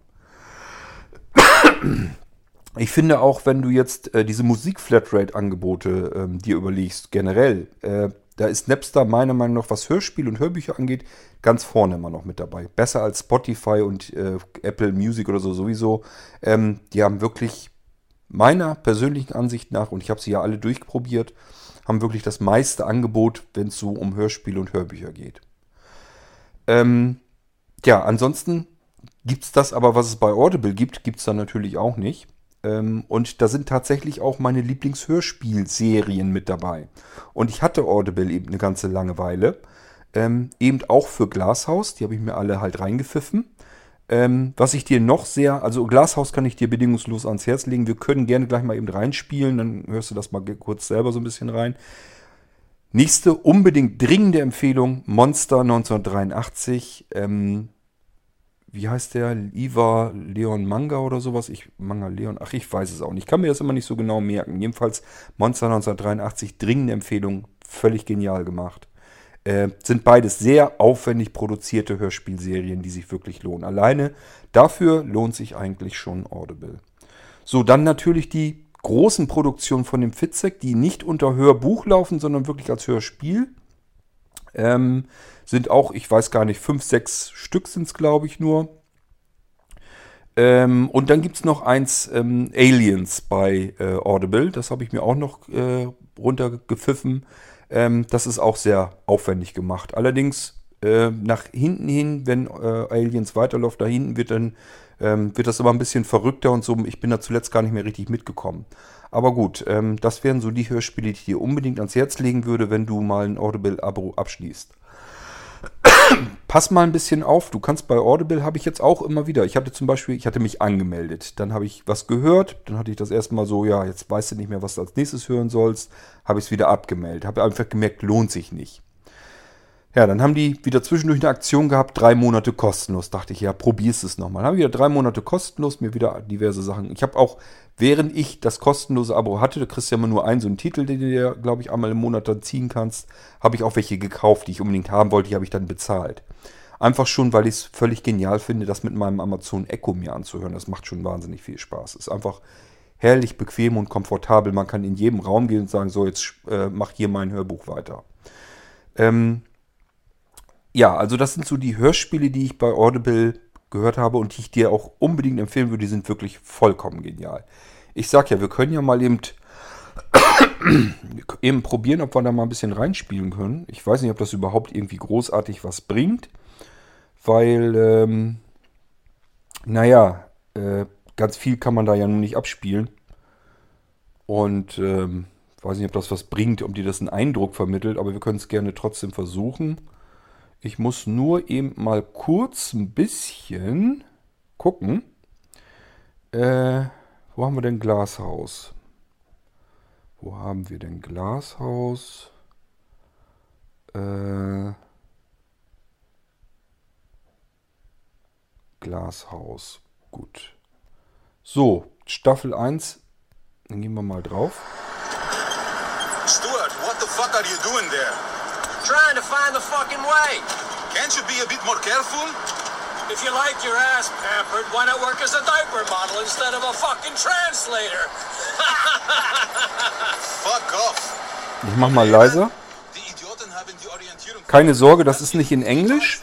[SPEAKER 1] Ich finde auch, wenn du jetzt äh, diese Musik-Flatrate-Angebote ähm, dir überlegst, generell, äh, da ist Napster meiner Meinung nach, was Hörspiel und Hörbücher angeht, ganz vorne immer noch mit dabei. Besser als Spotify und äh, Apple Music oder so sowieso. Ähm, die haben wirklich meiner persönlichen Ansicht nach, und ich habe sie ja alle durchprobiert, haben wirklich das meiste Angebot, wenn es so um Hörspiele und Hörbücher geht. Ähm, ja, ansonsten gibt es das aber, was es bei Audible gibt, gibt es dann natürlich auch nicht. Ähm, und da sind tatsächlich auch meine Lieblingshörspielserien mit dabei. Und ich hatte Audible eben eine ganze Langeweile. Ähm, eben auch für Glashaus, die habe ich mir alle halt reingepfiffen. Ähm, was ich dir noch sehr, also Glashaus kann ich dir bedingungslos ans Herz legen. Wir können gerne gleich mal eben reinspielen, dann hörst du das mal kurz selber so ein bisschen rein. Nächste unbedingt dringende Empfehlung: Monster 1983. Ähm, wie heißt der? Iva Leon Manga oder sowas? Ich, Manga Leon, ach, ich weiß es auch nicht. Ich kann mir das immer nicht so genau merken. Jedenfalls Monster 1983, dringende Empfehlung, völlig genial gemacht. Äh, sind beides sehr aufwendig produzierte Hörspielserien, die sich wirklich lohnen. Alleine dafür lohnt sich eigentlich schon Audible. So, dann natürlich die großen Produktionen von dem Fitzek, die nicht unter Hörbuch laufen, sondern wirklich als Hörspiel. Ähm, sind auch, ich weiß gar nicht, fünf, sechs Stück sind es, glaube ich, nur. Ähm, und dann gibt es noch eins, ähm, Aliens bei äh, Audible. Das habe ich mir auch noch äh, runtergepfiffen. Ähm, das ist auch sehr aufwendig gemacht. Allerdings äh, nach hinten hin, wenn äh, Aliens weiterläuft, da hinten wird dann ähm, wird das immer ein bisschen verrückter und so. Ich bin da zuletzt gar nicht mehr richtig mitgekommen. Aber gut, ähm, das wären so die Hörspiele, die ich dir unbedingt ans Herz legen würde, wenn du mal ein Audible-Abo abschließt. [COUGHS] Pass mal ein bisschen auf, du kannst bei Audible, habe ich jetzt auch immer wieder, ich hatte zum Beispiel, ich hatte mich angemeldet, dann habe ich was gehört, dann hatte ich das erstmal so, ja, jetzt weißt du nicht mehr, was du als nächstes hören sollst, habe ich es wieder abgemeldet, habe einfach gemerkt, lohnt sich nicht. Ja, dann haben die wieder zwischendurch eine Aktion gehabt, drei Monate kostenlos. Dachte ich, ja, probierst es nochmal. Habe wieder drei Monate kostenlos, mir wieder diverse Sachen. Ich habe auch, während ich das kostenlose Abo hatte, da kriegst du ja immer nur einen so einen Titel, den du dir, glaube ich, einmal im Monat dann ziehen kannst, habe ich auch welche gekauft, die ich unbedingt haben wollte, die habe ich dann bezahlt. Einfach schon, weil ich es völlig genial finde, das mit meinem Amazon Echo mir anzuhören. Das macht schon wahnsinnig viel Spaß. Ist einfach herrlich bequem und komfortabel. Man kann in jedem Raum gehen und sagen, so, jetzt äh, mach hier mein Hörbuch weiter. Ähm, ja, also das sind so die Hörspiele, die ich bei Audible gehört habe und die ich dir auch unbedingt empfehlen würde. Die sind wirklich vollkommen genial. Ich sag ja, wir können ja mal eben [COUGHS] eben probieren, ob wir da mal ein bisschen reinspielen können. Ich weiß nicht, ob das überhaupt irgendwie großartig was bringt, weil, ähm, naja, äh, ganz viel kann man da ja nun nicht abspielen. Und ähm, weiß nicht, ob das was bringt, ob dir das einen Eindruck vermittelt, aber wir können es gerne trotzdem versuchen. Ich muss nur eben mal kurz ein bisschen gucken. Äh, wo haben wir denn Glashaus? Wo haben wir denn Glashaus? Äh, Glashaus. Gut. So, Staffel 1. Dann gehen wir mal drauf.
[SPEAKER 5] Stuart, what the fuck are you doing there?
[SPEAKER 7] Trying to find the fucking way.
[SPEAKER 5] Can't you be a bit more careful?
[SPEAKER 7] If you like your ass pampered, why not work as a diaper model instead of a fucking translator? [LAUGHS]
[SPEAKER 5] Fuck off.
[SPEAKER 1] Ich mach mal leiser.
[SPEAKER 5] Die Idioten haben die Orientierung
[SPEAKER 1] Keine Sorge, das ist nicht in Englisch,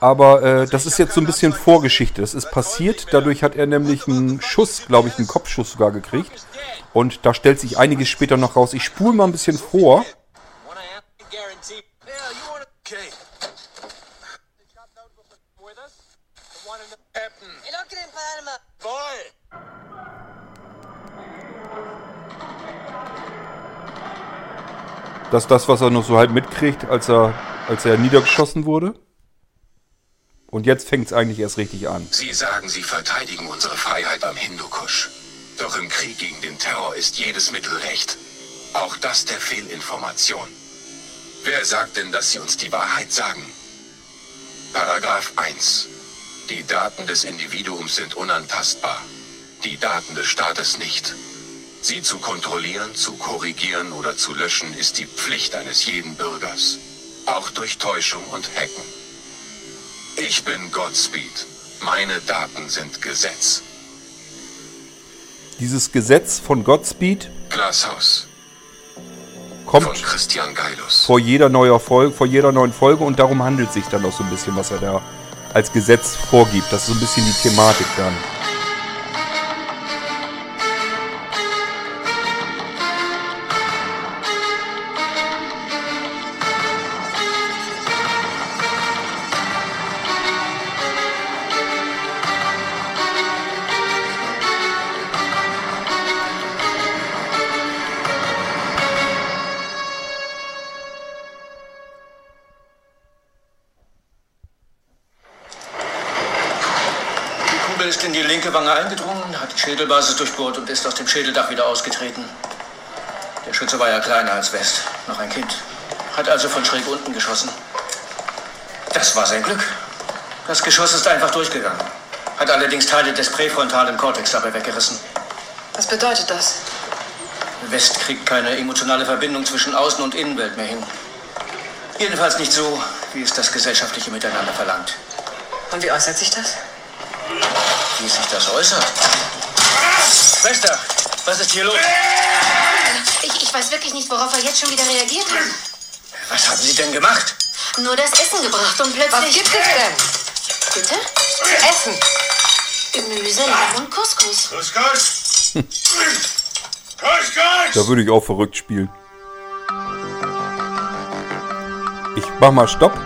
[SPEAKER 1] aber äh, das ist jetzt so ein bisschen Vorgeschichte. Das ist passiert, dadurch hat er nämlich einen Schuss, glaube ich, einen Kopfschuss sogar gekriegt. Und da stellt sich einiges später noch raus. Ich spule mal ein bisschen vor.
[SPEAKER 7] When I have to guarantee. Hell, you want to
[SPEAKER 5] Okay.
[SPEAKER 7] with us? The one in the Captain.
[SPEAKER 8] El ocre en Palma.
[SPEAKER 7] Boy.
[SPEAKER 1] Das ist das, was er noch so halt mitkriegt, als er, als er niedergeschossen wurde. Und jetzt fängt es eigentlich erst richtig an.
[SPEAKER 9] Sie sagen, Sie verteidigen unsere Freiheit am Hindukusch. Doch im Krieg gegen den Terror ist jedes Mittel recht. Auch das der Fehlinformation. Wer sagt denn, dass Sie uns die Wahrheit sagen? Paragraph 1. Die Daten des Individuums sind unantastbar. Die Daten des Staates nicht. Sie zu kontrollieren, zu korrigieren oder zu löschen ist die Pflicht eines jeden Bürgers. Auch durch Täuschung und Hacken. Ich bin Godspeed. Meine Daten sind Gesetz.
[SPEAKER 1] Dieses Gesetz von Godspeed
[SPEAKER 9] Glashaus
[SPEAKER 1] kommt vor jeder, neuer Folge, vor jeder neuen Folge und darum handelt sich dann auch so ein bisschen, was er da als Gesetz vorgibt. Das ist so ein bisschen die Thematik dann.
[SPEAKER 10] Schädelbasis durchbohrt und ist aus dem Schädeldach wieder ausgetreten. Der Schütze war ja kleiner als West, noch ein Kind. Hat also von schräg unten geschossen. Das war sein Glück. Das Geschoss ist einfach durchgegangen. Hat allerdings Teile des präfrontalen Kortex dabei weggerissen.
[SPEAKER 8] Was bedeutet das?
[SPEAKER 10] West kriegt keine emotionale Verbindung zwischen Außen- und Innenwelt mehr hin. Jedenfalls nicht so, wie es das gesellschaftliche Miteinander verlangt.
[SPEAKER 8] Und wie äußert sich das?
[SPEAKER 10] Wie sich das äußert? Schwester, was ist hier los?
[SPEAKER 11] Ich, ich weiß wirklich nicht, worauf er jetzt schon wieder reagiert hat.
[SPEAKER 10] Was haben Sie denn gemacht?
[SPEAKER 11] Nur das Essen gebracht und plötzlich...
[SPEAKER 8] Was gibt es denn?
[SPEAKER 11] Bitte?
[SPEAKER 8] Essen.
[SPEAKER 11] Gemüse, Lamm und Couscous.
[SPEAKER 5] Kuss, Kuss.
[SPEAKER 1] Da würde ich auch verrückt spielen. Ich mach mal Stopp.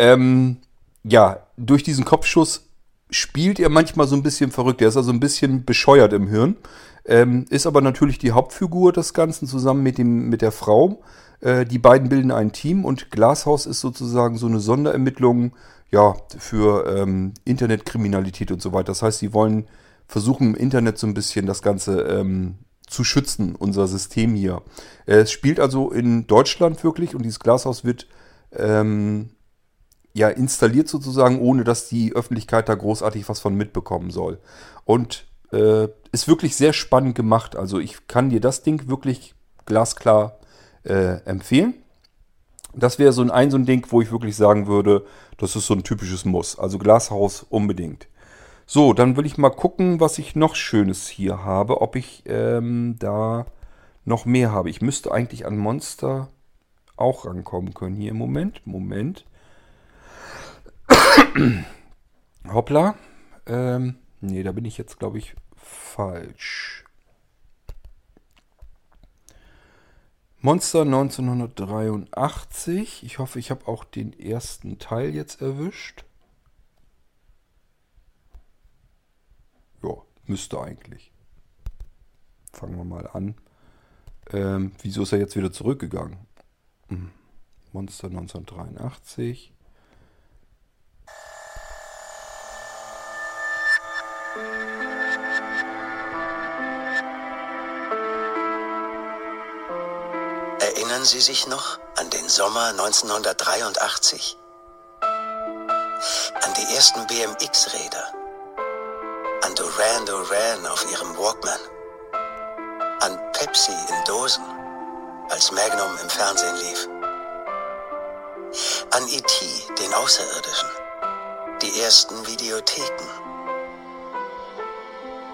[SPEAKER 1] Ähm, ja, durch diesen Kopfschuss spielt er manchmal so ein bisschen verrückt. Er ist also ein bisschen bescheuert im Hirn. Ähm, ist aber natürlich die Hauptfigur des Ganzen zusammen mit, dem, mit der Frau. Äh, die beiden bilden ein Team und Glashaus ist sozusagen so eine Sonderermittlung ja, für ähm, Internetkriminalität und so weiter. Das heißt, sie wollen versuchen im Internet so ein bisschen das Ganze ähm, zu schützen, unser System hier. Äh, Es spielt also in Deutschland wirklich und dieses Glashaus wird ähm, ja installiert sozusagen, ohne dass die Öffentlichkeit da großartig was von mitbekommen soll. Und äh, ist wirklich sehr spannend gemacht. Also ich kann dir das Ding wirklich glasklar äh, empfehlen. Das wäre so ein, ein so ein Ding, wo ich wirklich sagen würde, das ist so ein typisches Muss. Also Glashaus unbedingt. So, dann will ich mal gucken, was ich noch Schönes hier habe. Ob ich ähm, da noch mehr habe. Ich müsste eigentlich an Monster auch rankommen können. Hier im Moment. Moment. [COUGHS] Hoppla. Ähm, nee, da bin ich jetzt, glaube ich, falsch. Monster 1983. Ich hoffe, ich habe auch den ersten Teil jetzt erwischt. Ja, müsste eigentlich. Fangen wir mal an. Ähm, wieso ist er jetzt wieder zurückgegangen? Hm, Monster 1983.
[SPEAKER 12] Erinnern Sie sich noch an den Sommer 1983? An die ersten BMX-Räder? An Duran Duran auf ihrem Walkman? An Pepsi in Dosen, als Magnum im Fernsehen lief? An E.T., den Außerirdischen? Die ersten Videotheken?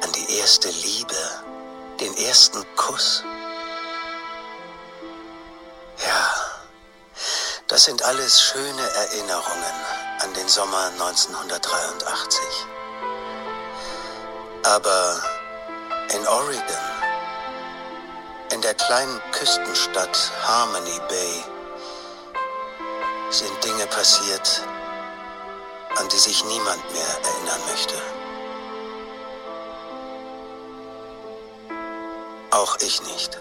[SPEAKER 12] An die erste Liebe? Den ersten Kuss? Ja, das sind alles schöne Erinnerungen an den Sommer 1983. Aber in Oregon, in der kleinen Küstenstadt Harmony Bay, sind Dinge passiert, an die sich niemand mehr erinnern möchte. Auch ich nicht.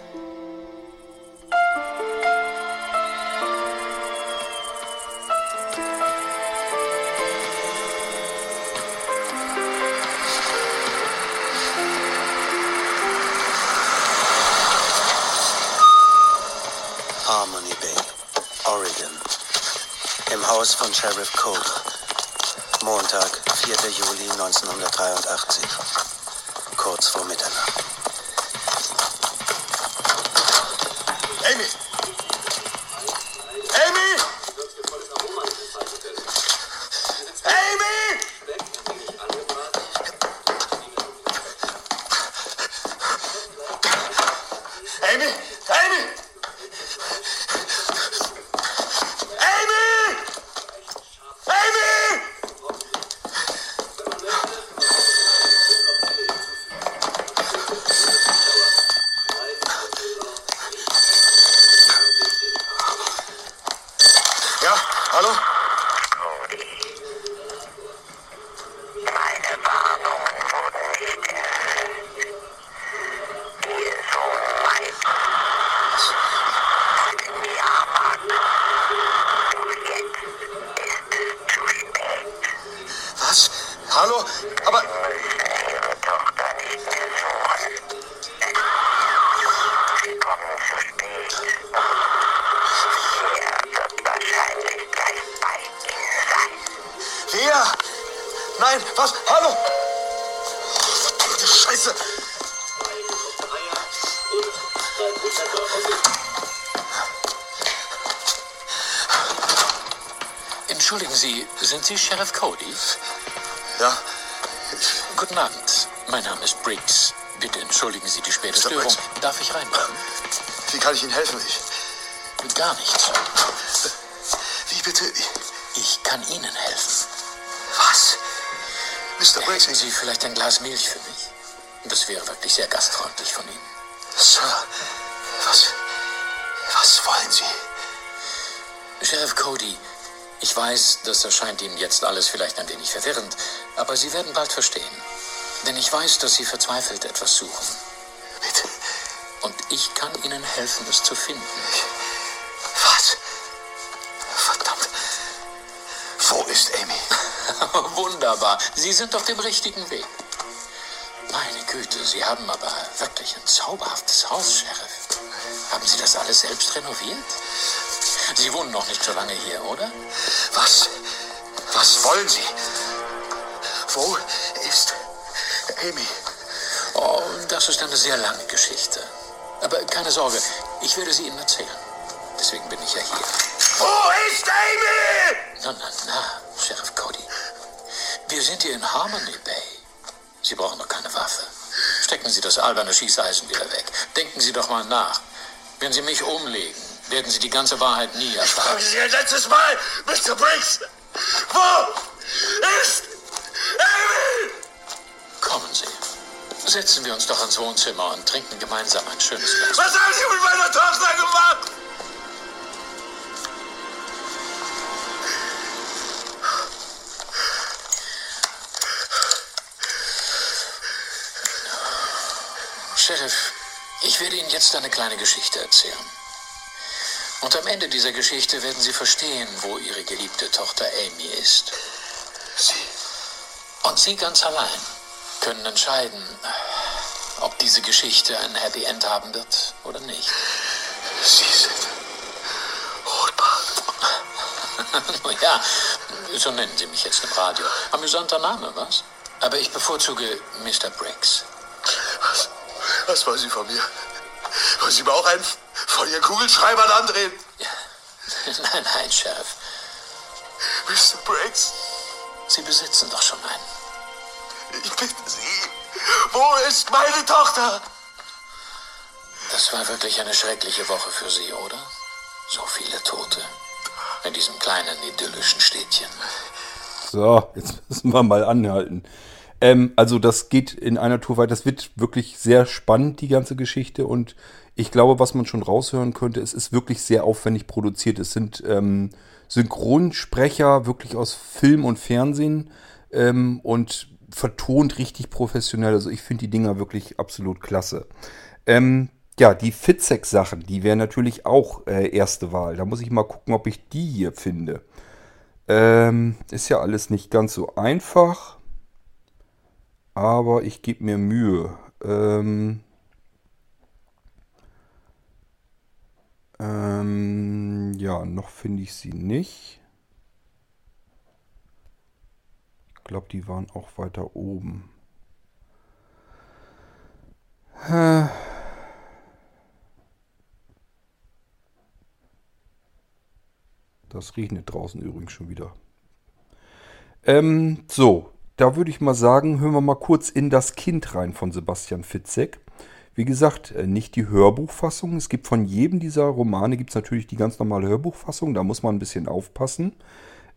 [SPEAKER 12] Haus von Sheriff Coder. Montag, 4. Juli 1983. Kurz vor Mitternacht.
[SPEAKER 13] Das erscheint Ihnen jetzt alles vielleicht ein wenig verwirrend, aber Sie werden bald verstehen. Denn ich weiß, dass Sie verzweifelt etwas suchen.
[SPEAKER 3] Bitte.
[SPEAKER 13] Und ich kann Ihnen helfen, es zu finden.
[SPEAKER 3] Was? Verdammt. Wo ist Amy? [LAUGHS]
[SPEAKER 13] Wunderbar. Sie sind auf dem richtigen Weg. Meine Güte, Sie haben aber wirklich ein zauberhaftes Haus, Sheriff. Haben Sie das alles selbst renoviert? Sie wohnen noch nicht so lange hier, oder?
[SPEAKER 3] Was? Was wollen Sie? Wo ist Amy?
[SPEAKER 13] Oh, das ist eine sehr lange Geschichte. Aber keine Sorge, ich werde sie Ihnen erzählen. Deswegen bin ich ja hier.
[SPEAKER 3] Wo ist Amy?
[SPEAKER 13] Na, na, na, Sheriff Cody. Wir sind hier in Harmony Bay. Sie brauchen doch keine Waffe. Stecken Sie das alberne Schießeisen wieder weg. Denken Sie doch mal nach. Wenn Sie mich umlegen, werden Sie die ganze Wahrheit nie erfahren.
[SPEAKER 3] Frage Sie ein letztes Mal, Mr. Briggs. Wo ist Amy?
[SPEAKER 13] Kommen Sie. Setzen wir uns doch ins Wohnzimmer und trinken gemeinsam ein schönes Glas.
[SPEAKER 14] Was haben Sie mit meiner Tochter gemacht?
[SPEAKER 13] Sheriff, ich werde Ihnen jetzt eine kleine Geschichte erzählen. Und am Ende dieser Geschichte werden Sie verstehen, wo Ihre geliebte Tochter Amy ist.
[SPEAKER 14] Sie.
[SPEAKER 13] Und Sie ganz allein können entscheiden, ob diese Geschichte ein Happy End haben wird oder nicht.
[SPEAKER 14] Sie sind Rotbart. [LAUGHS]
[SPEAKER 13] Nun ja, so nennen Sie mich jetzt im Radio. Amüsanter Name, was? Aber ich bevorzuge Mr. Briggs.
[SPEAKER 14] Was, was wollen Sie von mir? Wollen Sie mir auch einen von Ihren Kugelschreibern andrehen? [LAUGHS]
[SPEAKER 13] Nein, nein, Sheriff.
[SPEAKER 14] Mr. Briggs,
[SPEAKER 13] Sie besitzen doch schon einen.
[SPEAKER 14] ich bitte Sie. Wo ist meine Tochter?
[SPEAKER 13] Das war wirklich eine schreckliche Woche für Sie, oder? So viele Tote. In diesem kleinen idyllischen Städtchen.
[SPEAKER 1] So, jetzt müssen wir mal anhalten. Ähm, also das geht in einer Tour weiter. Das wird wirklich sehr spannend, die ganze Geschichte. Und ich glaube, was man schon raushören könnte, es ist wirklich sehr aufwendig produziert. Es sind ähm, Synchronsprecher wirklich aus Film und Fernsehen ähm, und vertont richtig professionell. Also ich finde die Dinger wirklich absolut klasse. Ähm, ja, die Fitzek-Sachen, die wären natürlich auch äh, erste Wahl. Da muss ich mal gucken, ob ich die hier finde. Ähm, ist ja alles nicht ganz so einfach. Aber ich gebe mir Mühe. Ähm, ähm, ja, noch finde ich sie nicht. Ich glaube, die waren auch weiter oben. Das regnet draußen übrigens schon wieder. Ähm, so, da würde ich mal sagen, hören wir mal kurz in das Kind rein von Sebastian Fitzek. Wie gesagt, äh, nicht die Hörbuchfassung. Es gibt von jedem dieser Romane gibt es natürlich die ganz normale Hörbuchfassung. Da muss man ein bisschen aufpassen.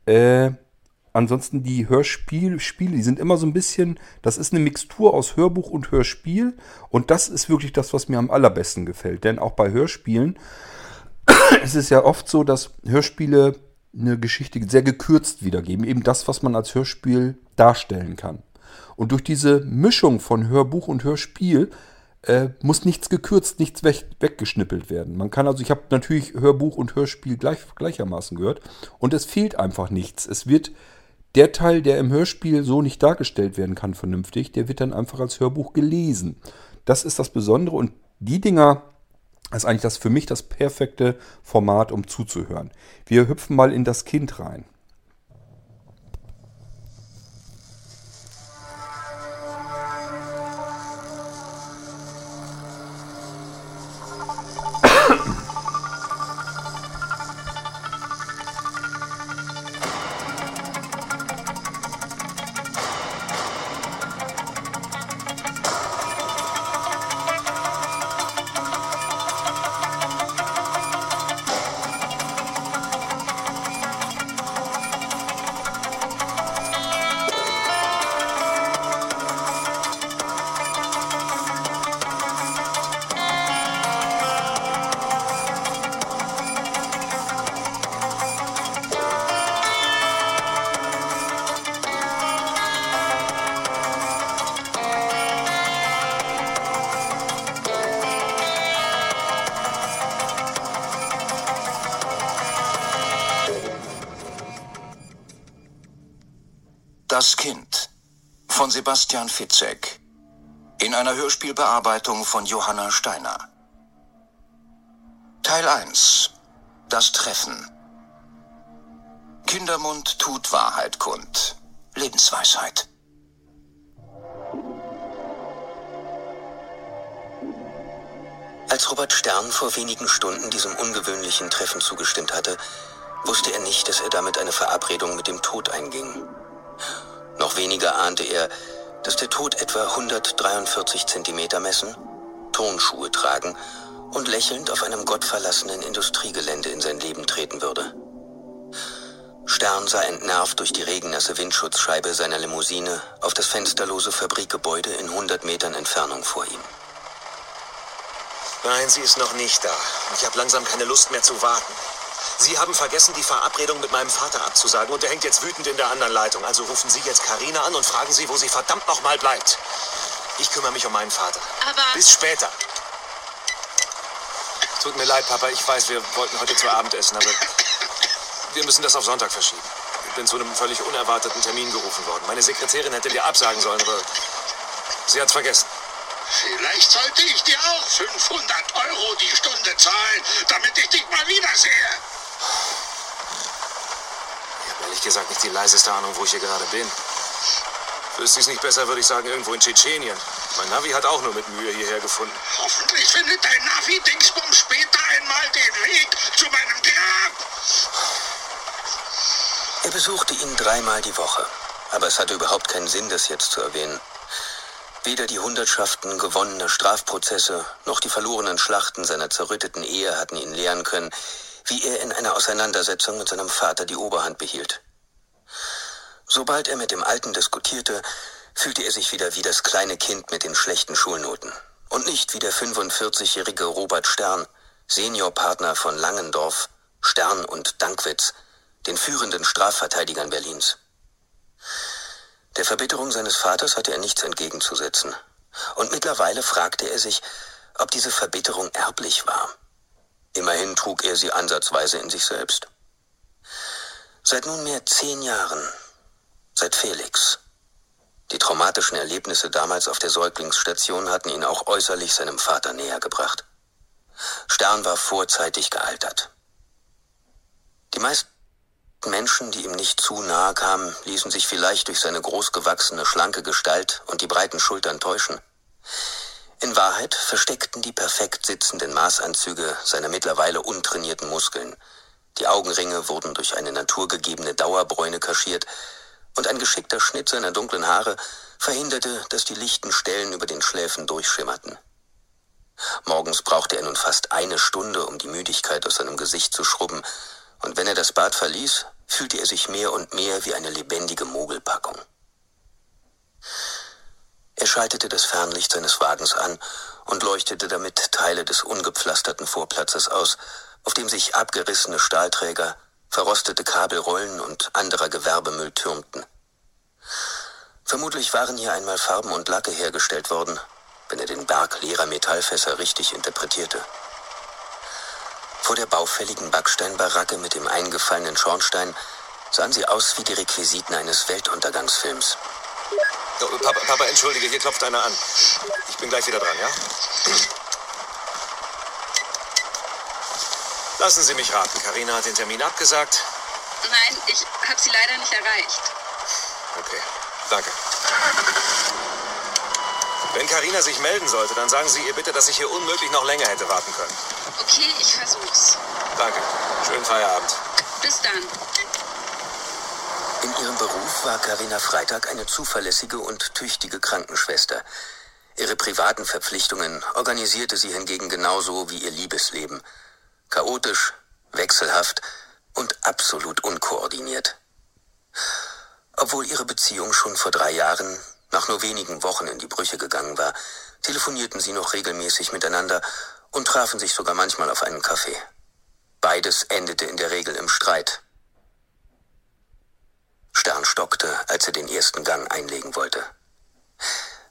[SPEAKER 1] Äh, ansonsten die Hörspiele, die sind immer so ein bisschen, das ist eine Mixtur aus Hörbuch und Hörspiel. Und das ist wirklich das, was mir am allerbesten gefällt. Denn auch bei Hörspielen [COUGHS] es ist ja oft so, dass Hörspiele eine Geschichte sehr gekürzt wiedergeben. Eben das, was man als Hörspiel darstellen kann. Und durch diese Mischung von Hörbuch und Hörspiel äh, muss nichts gekürzt, nichts weg, weggeschnippelt werden. Man kann also, ich habe natürlich Hörbuch und Hörspiel gleich, gleichermaßen gehört und es fehlt einfach nichts. Es wird der Teil, der im Hörspiel so nicht dargestellt werden kann vernünftig, der wird dann einfach als Hörbuch gelesen. Das ist das Besondere und die Dinger das ist eigentlich das für mich das perfekte Format, um zuzuhören. Wir hüpfen mal in das Kind rein.
[SPEAKER 15] Sebastian Fitzek in einer Hörspielbearbeitung von Johanna Steiner. Teil 1 Das Treffen Kindermund tut Wahrheit kund. Lebensweisheit. Als Robert Stern vor wenigen Stunden diesem ungewöhnlichen Treffen zugestimmt hatte, wusste er nicht, dass er damit eine Verabredung mit dem Tod einging. Noch weniger ahnte er, dass der Tod etwa 143 Zentimeter messen, Turnschuhe tragen und lächelnd auf einem gottverlassenen Industriegelände in sein Leben treten würde. Stern sah entnervt durch die regennasse Windschutzscheibe seiner Limousine auf das fensterlose Fabrikgebäude in 100 Metern Entfernung vor ihm.
[SPEAKER 16] Nein, sie ist noch nicht da. Ich habe langsam keine Lust mehr zu warten. Sie haben vergessen, die Verabredung mit meinem Vater abzusagen und er hängt jetzt wütend in der anderen Leitung. Also rufen Sie jetzt Karina an und fragen Sie, wo sie verdammt noch mal bleibt. Ich kümmere mich um meinen Vater.
[SPEAKER 17] Aber.
[SPEAKER 16] Bis später. Tut mir leid, Papa. Ich weiß, wir wollten heute zu Abend essen, aber wir müssen das auf Sonntag verschieben. Ich bin zu einem völlig unerwarteten Termin gerufen worden. Meine Sekretärin hätte dir absagen sollen, aber sie hat's vergessen.
[SPEAKER 14] Vielleicht sollte ich dir auch 500 Euro die Stunde zahlen, damit ich dich mal wiedersehe.
[SPEAKER 16] Ich habe ehrlich gesagt nicht die leiseste Ahnung, wo ich hier gerade bin. Wüsste ich es nicht besser, würde ich sagen, irgendwo in Tschetschenien. Mein Navi hat auch nur mit Mühe hierher gefunden.
[SPEAKER 14] Hoffentlich findet dein Navi-Dingsbums später einmal den Weg zu meinem Grab.
[SPEAKER 15] Er besuchte ihn dreimal die Woche, aber es hatte überhaupt keinen Sinn, das jetzt zu erwähnen. Weder die Hundertschaften gewonnener Strafprozesse noch die verlorenen Schlachten seiner zerrütteten Ehe hatten ihn lehren können, wie er in einer Auseinandersetzung mit seinem Vater die Oberhand behielt. Sobald er mit dem Alten diskutierte, fühlte er sich wieder wie das kleine Kind mit den schlechten Schulnoten und nicht wie der 45-jährige Robert Stern, Seniorpartner von Langendorf, Stern und Dankwitz, den führenden Strafverteidigern Berlins. Der Verbitterung seines Vaters hatte er nichts entgegenzusetzen. Und mittlerweile fragte er sich, ob diese Verbitterung erblich war. Immerhin trug er sie ansatzweise in sich selbst. Seit nunmehr zehn Jahren, seit Felix. Die traumatischen Erlebnisse damals auf der Säuglingsstation hatten ihn auch äußerlich seinem Vater näher gebracht. Stern war vorzeitig gealtert. Die meisten Menschen, die ihm nicht zu nahe kamen, ließen sich vielleicht durch seine großgewachsene, schlanke Gestalt und die breiten Schultern täuschen. In Wahrheit versteckten die perfekt sitzenden Maßanzüge seine mittlerweile untrainierten Muskeln. Die Augenringe wurden durch eine naturgegebene Dauerbräune kaschiert, und ein geschickter Schnitt seiner dunklen Haare verhinderte, dass die lichten Stellen über den Schläfen durchschimmerten. Morgens brauchte er nun fast eine Stunde, um die Müdigkeit aus seinem Gesicht zu schrubben, und wenn er das Bad verließ, fühlte er sich mehr und mehr wie eine lebendige Mogelpackung. Er schaltete das Fernlicht seines Wagens an und leuchtete damit Teile des ungepflasterten Vorplatzes aus, auf dem sich abgerissene Stahlträger, verrostete Kabelrollen und anderer Gewerbemüll türmten. Vermutlich waren hier einmal Farben und Lacke hergestellt worden, wenn er den Berg leerer Metallfässer richtig interpretierte. Vor der baufälligen Backsteinbaracke mit dem eingefallenen Schornstein sahen sie aus wie die Requisiten eines Weltuntergangsfilms.
[SPEAKER 16] Oh, Papa, Papa, entschuldige, hier klopft einer an. Ich bin gleich wieder dran, ja? Lassen Sie mich raten. Karina hat den Termin abgesagt.
[SPEAKER 18] Nein, ich habe sie leider nicht erreicht.
[SPEAKER 16] Okay, danke. Wenn Karina sich melden sollte, dann sagen Sie ihr bitte, dass ich hier unmöglich noch länger hätte warten können.
[SPEAKER 18] Okay, ich versuch's.
[SPEAKER 16] Danke. Schönen Feierabend.
[SPEAKER 18] Bis dann.
[SPEAKER 15] In ihrem Beruf war Karina Freitag eine zuverlässige und tüchtige Krankenschwester. Ihre privaten Verpflichtungen organisierte sie hingegen genauso wie ihr Liebesleben. Chaotisch, wechselhaft und absolut unkoordiniert. Obwohl ihre Beziehung schon vor drei Jahren, nach nur wenigen Wochen in die Brüche gegangen war, telefonierten sie noch regelmäßig miteinander und trafen sich sogar manchmal auf einen Kaffee. Beides endete in der Regel im Streit. Stern stockte, als er den ersten Gang einlegen wollte.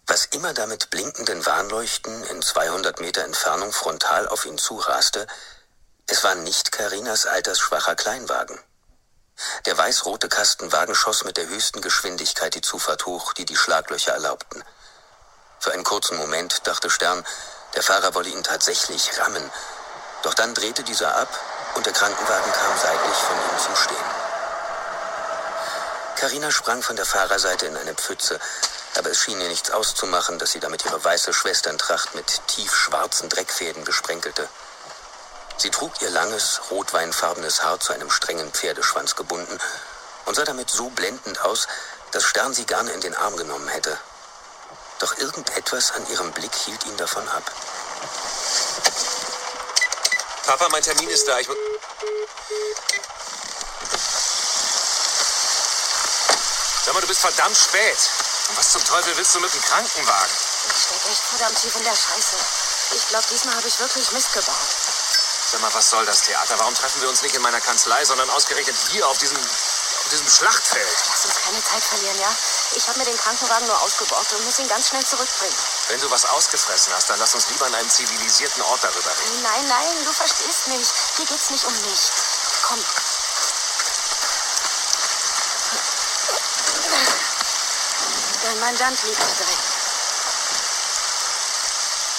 [SPEAKER 15] Was immer da mit blinkenden Warnleuchten in 200 Meter Entfernung frontal auf ihn zuraste, es war nicht Karinas altersschwacher Kleinwagen. Der weiß-rote Kastenwagen schoss mit der höchsten Geschwindigkeit die Zufahrt hoch, die die Schlaglöcher erlaubten. Für einen kurzen Moment dachte Stern, der Fahrer wolle ihn tatsächlich rammen. Doch dann drehte dieser ab und der Krankenwagen kam seitlich von ihm zum Stehen. Karina sprang von der Fahrerseite in eine Pfütze, aber es schien ihr nichts auszumachen, dass sie damit ihre weiße Schwesterntracht mit tiefschwarzen Dreckfäden besprenkelte. Sie trug ihr langes, rotweinfarbenes Haar zu einem strengen Pferdeschwanz gebunden und sah damit so blendend aus, dass Stern sie gerne in den Arm genommen hätte. Doch irgendetwas an ihrem Blick hielt ihn davon ab.
[SPEAKER 16] Papa, mein Termin ist da. Ich muss. Sag mal, du bist verdammt spät. Und was zum Teufel willst du mit dem Krankenwagen?
[SPEAKER 11] Ich steck echt verdammt tief in der Scheiße. Ich glaube, diesmal habe ich wirklich Mist gebaut.
[SPEAKER 16] Sag mal, was soll das Theater? Warum treffen wir uns nicht in meiner Kanzlei, sondern ausgerechnet hier auf diesem, auf diesem Schlachtfeld?
[SPEAKER 11] Lass uns keine Zeit verlieren, ja? Ich habe mir den Krankenwagen nur ausgebaut und muss ihn ganz schnell zurückbringen.
[SPEAKER 16] Wenn du was ausgefressen hast, dann lass uns lieber an einem zivilisierten Ort darüber reden.
[SPEAKER 11] Nein, nein, du verstehst nicht. Hier geht's nicht um mich. Komm. Dein Mandant liegt da drin.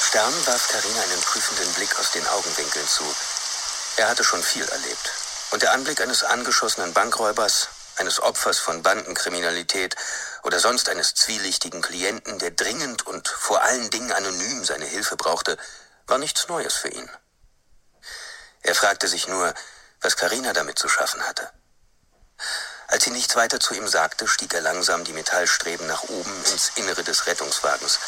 [SPEAKER 15] Stern warf Karina einen prüfenden Blick aus den Augenwinkeln zu. Er hatte schon viel erlebt. Und der Anblick eines angeschossenen Bankräubers, eines Opfers von Bandenkriminalität oder sonst eines zwielichtigen Klienten, der dringend und vor allen Dingen anonym seine Hilfe brauchte, war nichts Neues für ihn. Er fragte sich nur, was Karina damit zu schaffen hatte. Als sie nichts weiter zu ihm sagte, stieg er langsam die Metallstreben nach oben ins Innere des Rettungswagens.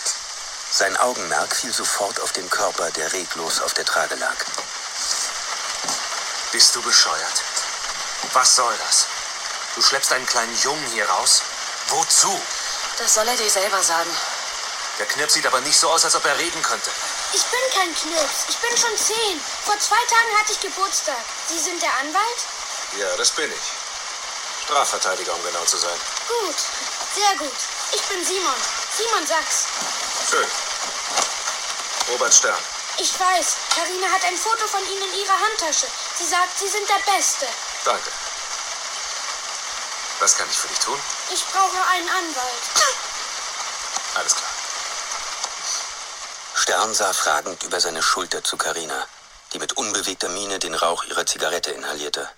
[SPEAKER 15] Sein Augenmerk fiel sofort auf den Körper, der reglos auf der Trage lag.
[SPEAKER 16] Bist du bescheuert? Was soll das? Du schleppst einen kleinen Jungen hier raus? Wozu?
[SPEAKER 11] Das soll er dir selber sagen.
[SPEAKER 16] Der Knirps sieht aber nicht so aus, als ob er reden könnte.
[SPEAKER 19] Ich bin kein Knirps. Ich bin schon zehn. Vor zwei Tagen hatte ich Geburtstag. Sie sind der Anwalt?
[SPEAKER 16] Ja, das bin ich. Strafverteidiger, um genau zu sein.
[SPEAKER 19] Gut. Sehr gut. Ich bin Simon. Simon Sachs.
[SPEAKER 16] Schön. Robert Stern.
[SPEAKER 19] Ich weiß. Karina hat ein Foto von Ihnen in ihrer Handtasche. Sie sagt, Sie sind der Beste.
[SPEAKER 16] Danke. Was kann ich für dich tun?
[SPEAKER 19] Ich brauche einen Anwalt.
[SPEAKER 16] Alles klar.
[SPEAKER 15] Stern sah fragend über seine Schulter zu Karina, die mit unbewegter Miene den Rauch ihrer Zigarette inhalierte.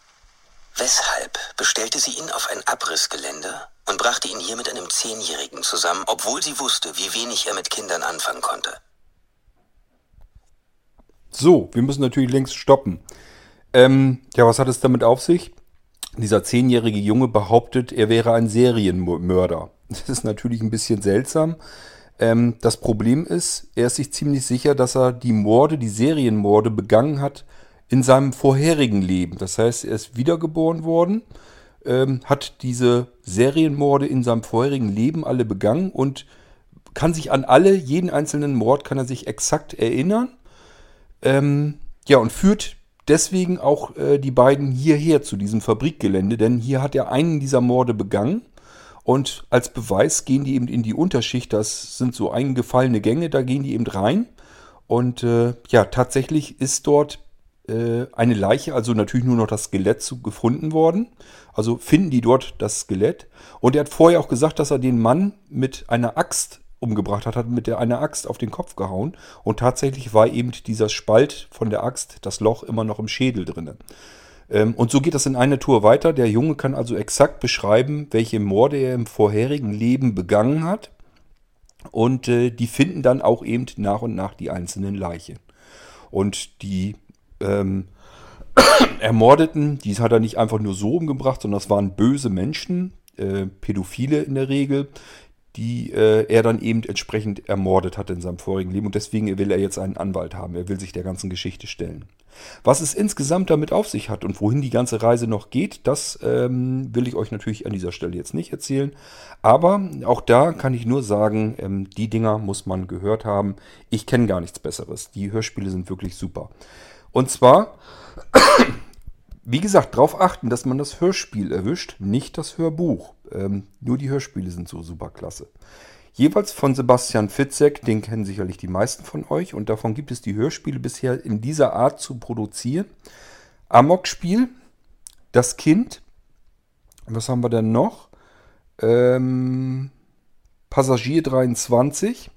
[SPEAKER 15] Weshalb bestellte sie ihn auf ein Abrissgelände und brachte ihn hier mit einem Zehnjährigen zusammen, obwohl sie wusste, wie wenig er mit Kindern anfangen konnte?
[SPEAKER 1] So, wir müssen natürlich längst stoppen. Ähm, ja, was hat es damit auf sich? Dieser zehnjährige Junge behauptet, er wäre ein Serienmörder. Das ist natürlich ein bisschen seltsam. Ähm, das Problem ist, er ist sich ziemlich sicher, dass er die Morde, die Serienmorde begangen hat in seinem vorherigen Leben. Das heißt, er ist wiedergeboren worden, ähm, hat diese Serienmorde in seinem vorherigen Leben alle begangen und kann sich an alle, jeden einzelnen Mord kann er sich exakt erinnern. Ähm, ja, und führt deswegen auch äh, die beiden hierher zu diesem Fabrikgelände, denn hier hat er einen dieser Morde begangen. Und als Beweis gehen die eben in die Unterschicht, das sind so eingefallene Gänge, da gehen die eben rein. Und äh, ja, tatsächlich ist dort äh, eine Leiche, also natürlich nur noch das Skelett zu, gefunden worden. Also finden die dort das Skelett. Und er hat vorher auch gesagt, dass er den Mann mit einer Axt umgebracht hat, hat mit der einer Axt auf den Kopf gehauen. Und tatsächlich war eben dieser Spalt von der Axt, das Loch, immer noch im Schädel drinne. Ähm, und so geht das in einer Tour weiter. Der Junge kann also exakt beschreiben, welche Morde er im vorherigen Leben begangen hat. Und äh, die finden dann auch eben nach und nach die einzelnen Leichen. Und die ähm, [COUGHS] Ermordeten, die hat er nicht einfach nur so umgebracht, sondern das waren böse Menschen, äh, Pädophile in der Regel, die äh, er dann eben entsprechend ermordet hat in seinem vorigen Leben. Und deswegen will er jetzt einen Anwalt haben. Er will sich der ganzen Geschichte stellen. Was es insgesamt damit auf sich hat und wohin die ganze Reise noch geht, das ähm, will ich euch natürlich an dieser Stelle jetzt nicht erzählen. Aber auch da kann ich nur sagen, ähm, die Dinger muss man gehört haben. Ich kenne gar nichts Besseres. Die Hörspiele sind wirklich super. Und zwar, [CLEARS THROAT] wie gesagt, darauf achten, dass man das Hörspiel erwischt, nicht das Hörbuch. Ähm, nur die Hörspiele sind so super klasse. Jeweils von Sebastian Fitzek, den kennen sicherlich die meisten von euch. Und davon gibt es die Hörspiele bisher in dieser Art zu produzieren. Amok-Spiel, Das Kind. Was haben wir denn noch? Ähm, Passagier 23.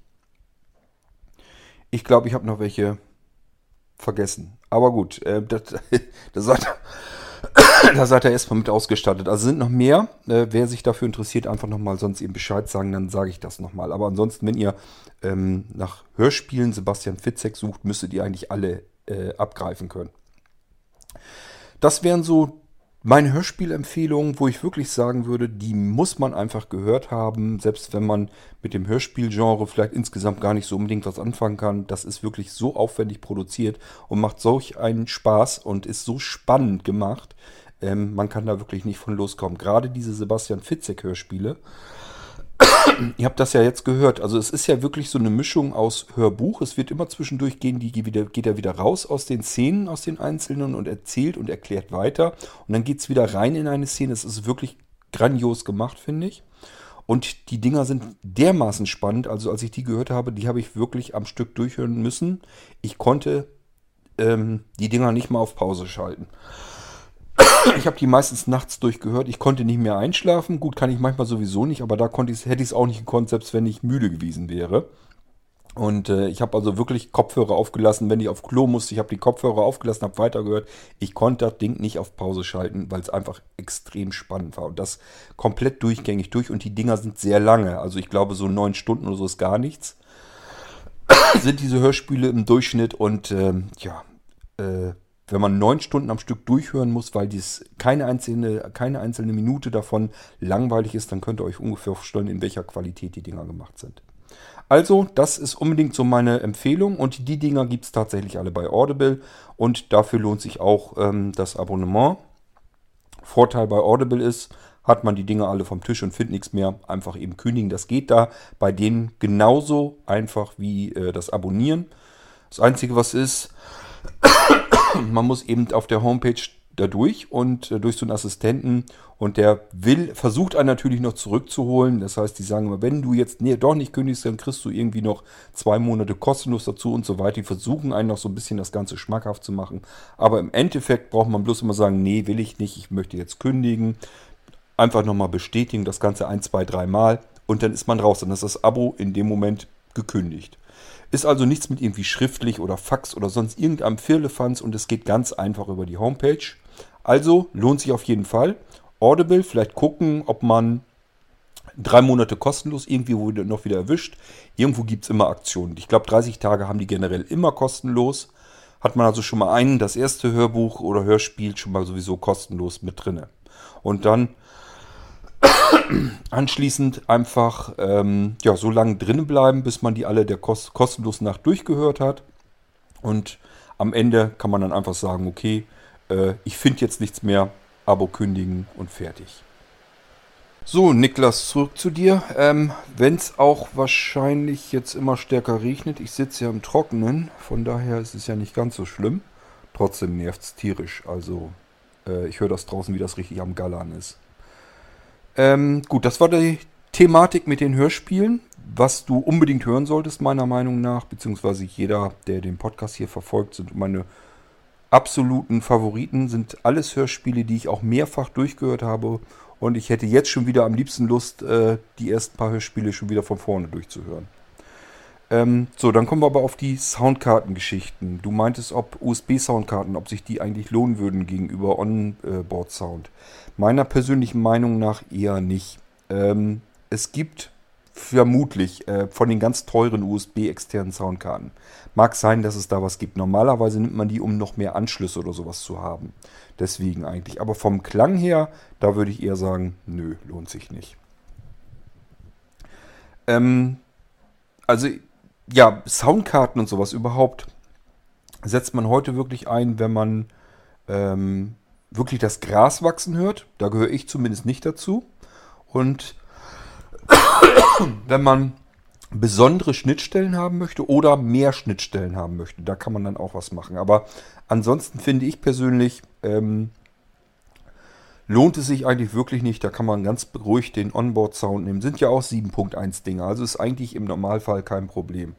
[SPEAKER 1] Ich glaube, ich habe noch welche vergessen. Aber gut, äh, das, [LAUGHS] das sagt, [COUGHS] da seid ihr erstmal mit ausgestattet. Also sind noch mehr. Äh, wer sich dafür interessiert, einfach nochmal sonst eben Bescheid sagen, dann sage ich das nochmal. Aber ansonsten, wenn ihr ähm, nach Hörspielen Sebastian Fitzek sucht, müsstet ihr eigentlich alle äh, abgreifen können. Das wären so meine Hörspielempfehlungen, wo ich wirklich sagen würde, die muss man einfach gehört haben, selbst wenn man mit dem Hörspielgenre vielleicht insgesamt gar nicht so unbedingt was anfangen kann. Das ist wirklich so aufwendig produziert und macht solch einen Spaß und ist so spannend gemacht. Ähm, man kann da wirklich nicht von loskommen. Gerade diese Sebastian Fitzek-Hörspiele. [COUGHS] Ihr habt das ja jetzt gehört. Also es ist ja wirklich so eine Mischung aus Hörbuch. Es wird immer zwischendurch gehen, die geht, wieder, geht er wieder raus aus den Szenen, aus den Einzelnen und erzählt und erklärt weiter. Und dann geht es wieder rein in eine Szene. Es ist wirklich grandios gemacht, finde ich. Und die Dinger sind dermaßen spannend. Also als ich die gehört habe, die habe ich wirklich am Stück durchhören müssen. Ich konnte ähm, die Dinger nicht mal auf Pause schalten. Ich habe die meistens nachts durchgehört. Ich konnte nicht mehr einschlafen. Gut, kann ich manchmal sowieso nicht, aber da konnte hätte ich es auch nicht gekonnt, selbst wenn ich müde gewesen wäre. Und äh, ich habe also wirklich Kopfhörer aufgelassen, wenn ich auf Klo musste. Ich habe die Kopfhörer aufgelassen, habe weitergehört. Ich konnte das Ding nicht auf Pause schalten, weil es einfach extrem spannend war. Und das komplett durchgängig durch. Und die Dinger sind sehr lange. Also ich glaube, so neun Stunden oder so ist gar nichts. [COUGHS] sind diese Hörspiele im Durchschnitt. Und ähm, ja, äh, wenn man neun Stunden am Stück durchhören muss, weil dies keine einzelne, keine einzelne Minute davon langweilig ist, dann könnt ihr euch ungefähr vorstellen, in welcher Qualität die Dinger gemacht sind. Also, das ist unbedingt so meine Empfehlung und die Dinger gibt es tatsächlich alle bei Audible und dafür lohnt sich auch ähm, das Abonnement. Vorteil bei Audible ist, hat man die Dinger alle vom Tisch und findet nichts mehr, einfach eben kündigen. Das geht da bei denen genauso einfach wie äh, das Abonnieren. Das Einzige, was ist, [COUGHS] man muss eben auf der Homepage da durch und äh, durch so einen Assistenten und der will, versucht einen natürlich noch zurückzuholen. Das heißt, die sagen immer, wenn du jetzt nee, doch nicht kündigst, dann kriegst du irgendwie noch zwei Monate kostenlos dazu und so weiter. Die versuchen einen noch so ein bisschen das Ganze schmackhaft zu machen. Aber im Endeffekt braucht man bloß immer sagen, nee, will ich nicht, ich möchte jetzt kündigen. Einfach nochmal bestätigen, das Ganze ein, zwei, drei Mal und dann ist man raus. Dann ist das Abo in dem Moment gekündigt. Ist also nichts mit irgendwie schriftlich oder Fax oder sonst irgendeinem Firlefanz und es geht ganz einfach über die Homepage. Also lohnt sich auf jeden Fall. Audible, vielleicht gucken, ob man drei Monate kostenlos irgendwie wurde noch wieder erwischt. Irgendwo gibt es immer Aktionen. Ich glaube, 30 Tage haben die generell immer kostenlos. Hat man also schon mal einen, das erste Hörbuch oder Hörspiel schon mal sowieso kostenlos mit drinne. Und dann anschließend einfach ähm, ja, so lange drinnen bleiben, bis man die alle der kost kostenlosen Nacht durchgehört hat. Und am Ende kann man dann einfach sagen, okay, äh, ich finde jetzt nichts mehr, Abo kündigen und fertig. So, Niklas, zurück zu dir. Ähm, Wenn es auch wahrscheinlich jetzt immer stärker regnet, ich sitze ja im Trockenen, von daher ist es ja nicht ganz so schlimm. Trotzdem nervt es tierisch. Also, äh, ich höre das draußen, wie das richtig am Gallern ist. Ähm, gut, das war die Thematik mit den Hörspielen, was du unbedingt hören solltest, meiner Meinung nach, beziehungsweise jeder, der den Podcast hier verfolgt, sind meine absoluten Favoriten, sind alles Hörspiele, die ich auch mehrfach durchgehört habe. Und ich hätte jetzt schon wieder am liebsten Lust, äh, die ersten paar Hörspiele schon wieder von vorne durchzuhören. Ähm, so, dann kommen wir aber auf die Soundkartengeschichten. Du meintest, ob USB-Soundkarten, ob sich die eigentlich lohnen würden gegenüber Onboard-Sound. Meiner persönlichen Meinung nach eher nicht. Ähm, es gibt vermutlich äh, von den ganz teuren USB-externen Soundkarten. Mag sein, dass es da was gibt. Normalerweise nimmt man die, um noch mehr Anschlüsse oder sowas zu haben. Deswegen eigentlich. Aber vom Klang her, da würde ich eher sagen, nö, lohnt sich nicht. Ähm, also ja, Soundkarten und sowas überhaupt setzt man heute wirklich ein, wenn man ähm, wirklich das Gras wachsen hört. Da gehöre ich zumindest nicht dazu. Und [COUGHS] wenn man besondere Schnittstellen haben möchte oder mehr Schnittstellen haben möchte, da kann man dann auch was machen. Aber ansonsten finde ich persönlich, ähm, lohnt es sich eigentlich wirklich nicht. Da kann man ganz beruhigt den Onboard-Sound nehmen. Sind ja auch 7.1 Dinger, also ist eigentlich im Normalfall kein Problem.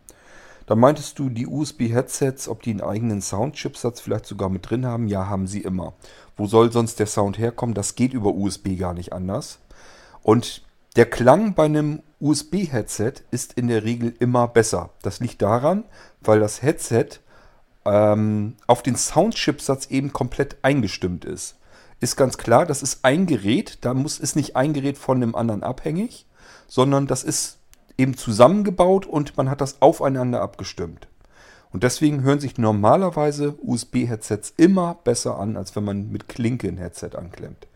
[SPEAKER 1] Da meintest du, die USB-Headsets, ob die einen eigenen Soundchipsatz vielleicht sogar mit drin haben? Ja, haben sie immer. Wo soll sonst der Sound herkommen? Das geht über USB gar nicht anders. Und der Klang bei einem USB-Headset ist in der Regel immer besser. Das liegt daran, weil das Headset ähm, auf den Soundchipsatz eben komplett eingestimmt ist. Ist ganz klar, das ist ein Gerät, da muss, ist nicht ein Gerät von dem anderen abhängig, sondern das ist eben zusammengebaut und man hat das aufeinander abgestimmt. Und deswegen hören sich normalerweise USB-Headsets immer besser an, als wenn man mit Klinke ein Headset anklemmt.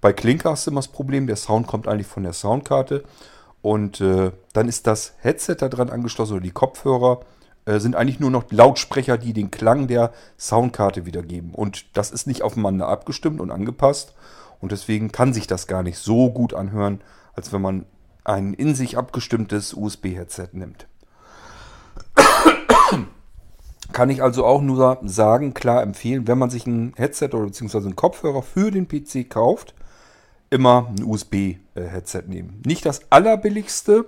[SPEAKER 1] Bei Klinke hast du immer das Problem, der Sound kommt eigentlich von der Soundkarte und äh, dann ist das Headset da dran angeschlossen oder die Kopfhörer sind eigentlich nur noch Lautsprecher, die den Klang der Soundkarte wiedergeben. Und das ist nicht aufeinander abgestimmt und angepasst. Und deswegen kann sich das gar nicht so gut anhören, als wenn man ein in sich abgestimmtes USB-Headset nimmt. [COUGHS] Kann ich also auch nur sagen, klar empfehlen, wenn man sich ein Headset oder beziehungsweise einen Kopfhörer für den PC kauft, immer ein USB-Headset nehmen. Nicht das allerbilligste,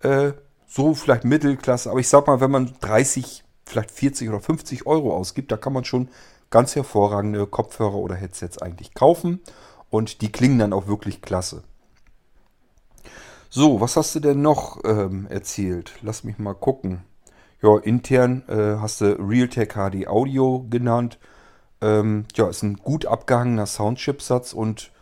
[SPEAKER 1] äh, so vielleicht Mittelklasse, aber ich sag mal, wenn man 30, vielleicht 40 oder 50 Euro ausgibt, da kann man schon ganz hervorragende Kopfhörer oder Headsets eigentlich kaufen und die klingen dann auch wirklich klasse. So, was hast du denn noch ähm, erzählt? Lass mich mal gucken. Ja, intern äh, hast du Realtek HD Audio genannt. Ähm, ja, ist ein gut abgehangener Soundchipsatz und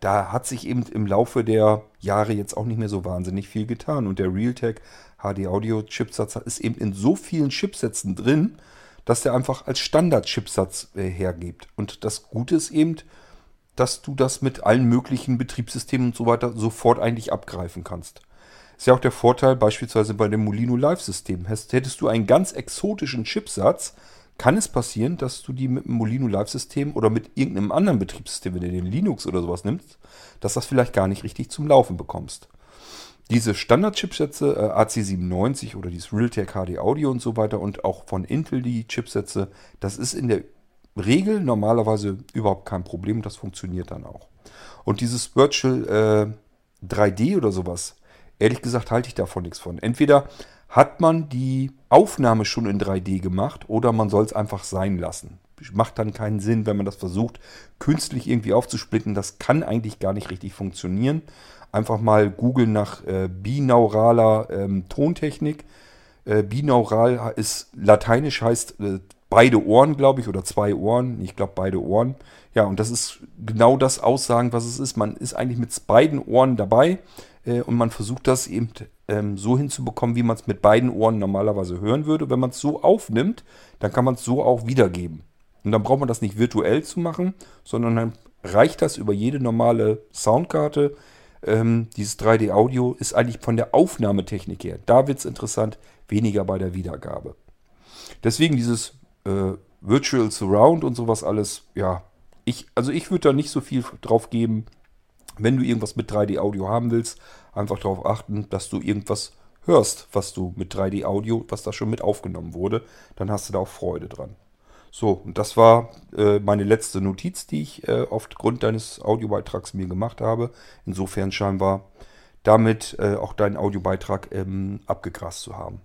[SPEAKER 1] da hat sich eben im Laufe der Jahre jetzt auch nicht mehr so wahnsinnig viel getan. Und der Realtek HD Audio Chipsatz ist eben in so vielen Chipsätzen drin, dass der einfach als Standard-Chipsatz äh, hergibt. Und das Gute ist eben, dass du das mit allen möglichen Betriebssystemen und so weiter sofort eigentlich abgreifen kannst. Ist ja auch der Vorteil beispielsweise bei dem Molino Live-System. Hättest du einen ganz exotischen Chipsatz, kann es passieren, dass du die mit dem Molino Live-System oder mit irgendeinem anderen Betriebssystem, wenn du den Linux oder sowas nimmst, dass das vielleicht gar nicht richtig zum Laufen bekommst. Diese Standard-Chipsätze, äh, AC97 oder dieses Realtek HD Audio und so weiter und auch von Intel die Chipsätze, das ist in der Regel normalerweise überhaupt kein Problem. Das funktioniert dann auch. Und dieses Virtual äh, 3D oder sowas, ehrlich gesagt halte ich davon nichts von. Entweder hat man die Aufnahme schon in 3D gemacht oder man soll es einfach sein lassen. Macht dann keinen Sinn, wenn man das versucht, künstlich irgendwie aufzusplitten. Das kann eigentlich gar nicht richtig funktionieren. Einfach mal googeln nach äh, binauraler ähm, Tontechnik. Äh, binaural ist lateinisch heißt äh, beide Ohren, glaube ich, oder zwei Ohren. Ich glaube beide Ohren. Ja, und das ist genau das Aussagen, was es ist. Man ist eigentlich mit beiden Ohren dabei äh, und man versucht das eben ähm, so hinzubekommen, wie man es mit beiden Ohren normalerweise hören würde. Wenn man es so aufnimmt, dann kann man es so auch wiedergeben. Und dann braucht man das nicht virtuell zu machen, sondern dann reicht das über jede normale Soundkarte. Ähm, dieses 3D-Audio ist eigentlich von der Aufnahmetechnik her, da wird es interessant, weniger bei der Wiedergabe. Deswegen dieses äh, Virtual Surround und sowas alles, ja, ich, also ich würde da nicht so viel drauf geben. Wenn du irgendwas mit 3D-Audio haben willst, einfach darauf achten, dass du irgendwas hörst, was du mit 3D-Audio, was da schon mit aufgenommen wurde, dann hast du da auch Freude dran. So, und das war äh, meine letzte Notiz, die ich äh, aufgrund deines Audiobeitrags mir gemacht habe. Insofern scheinbar damit äh, auch deinen Audiobeitrag ähm, abgegrast zu haben.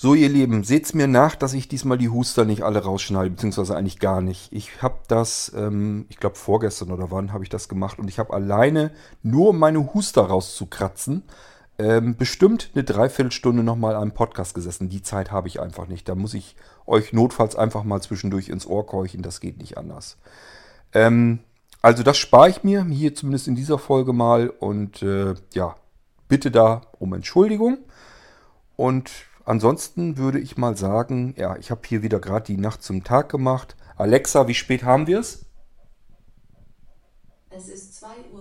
[SPEAKER 1] So, ihr Lieben, seht's mir nach, dass ich diesmal die Huster nicht alle rausschneide, beziehungsweise eigentlich gar nicht. Ich habe das, ähm, ich glaube vorgestern oder wann habe ich das gemacht und ich habe alleine nur meine Huster rauszukratzen, ähm, bestimmt eine Dreiviertelstunde nochmal am Podcast gesessen. Die Zeit habe ich einfach nicht. Da muss ich euch notfalls einfach mal zwischendurch ins Ohr keuchen. Das geht nicht anders. Ähm, also das spare ich mir hier zumindest in dieser Folge mal und äh, ja, bitte da um Entschuldigung. Und ansonsten würde ich mal sagen, ja, ich habe hier wieder gerade die Nacht zum Tag gemacht. Alexa, wie spät haben wir es?
[SPEAKER 20] Es ist 2.50 Uhr.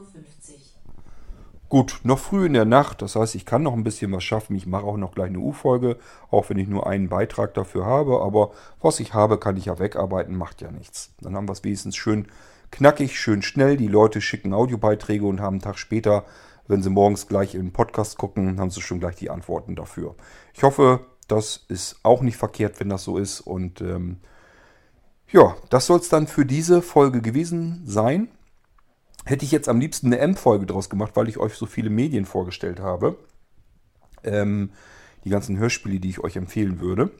[SPEAKER 1] Gut, noch früh in der Nacht, das heißt, ich kann noch ein bisschen was schaffen. Ich mache auch noch gleich eine U-Folge, auch wenn ich nur einen Beitrag dafür habe. Aber was ich habe, kann ich ja wegarbeiten, macht ja nichts. Dann haben wir es wenigstens schön knackig, schön schnell. Die Leute schicken Audiobeiträge und haben einen Tag später, wenn sie morgens gleich in Podcast gucken, haben sie schon gleich die Antworten dafür. Ich hoffe, das ist auch nicht verkehrt, wenn das so ist. Und ähm, ja, das soll es dann für diese Folge gewesen sein. Hätte ich jetzt am liebsten eine M-Folge draus gemacht, weil ich euch so viele Medien vorgestellt habe. Ähm, die ganzen Hörspiele, die ich euch empfehlen würde.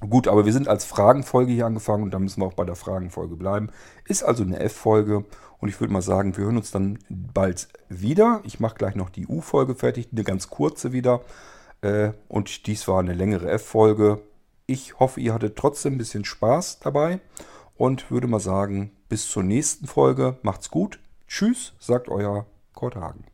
[SPEAKER 1] Gut, aber wir sind als Fragenfolge hier angefangen und da müssen wir auch bei der Fragenfolge bleiben. Ist also eine F-Folge und ich würde mal sagen, wir hören uns dann bald wieder. Ich mache gleich noch die U-Folge fertig, eine ganz kurze wieder. Äh, und dies war eine längere F-Folge. Ich hoffe, ihr hattet trotzdem ein bisschen Spaß dabei und würde mal sagen, bis zur nächsten Folge. Macht's gut. Tschüss, sagt euer Kurt Hagen.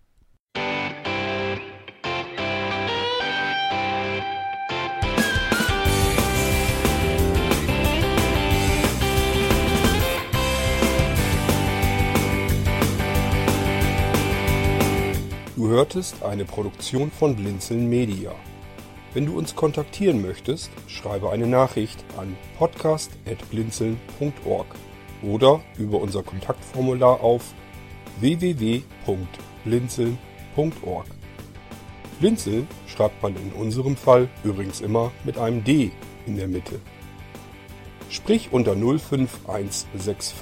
[SPEAKER 21] hörtest eine Produktion von Blinzeln Media. Wenn du uns kontaktieren möchtest, schreibe eine Nachricht an podcast.blinzeln.org oder über unser Kontaktformular auf www.blinzeln.org. Blinzeln schreibt man in unserem Fall übrigens immer mit einem D in der Mitte. Sprich unter 05165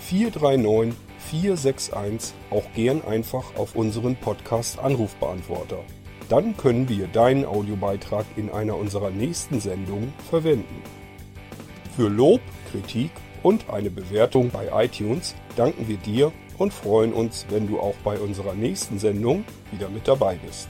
[SPEAKER 21] 439 461 auch gern einfach auf unseren Podcast Anrufbeantworter. Dann können wir deinen Audiobeitrag in einer unserer nächsten Sendungen verwenden. Für Lob, Kritik und eine Bewertung bei iTunes danken wir dir und freuen uns, wenn du auch bei unserer nächsten Sendung wieder mit dabei bist.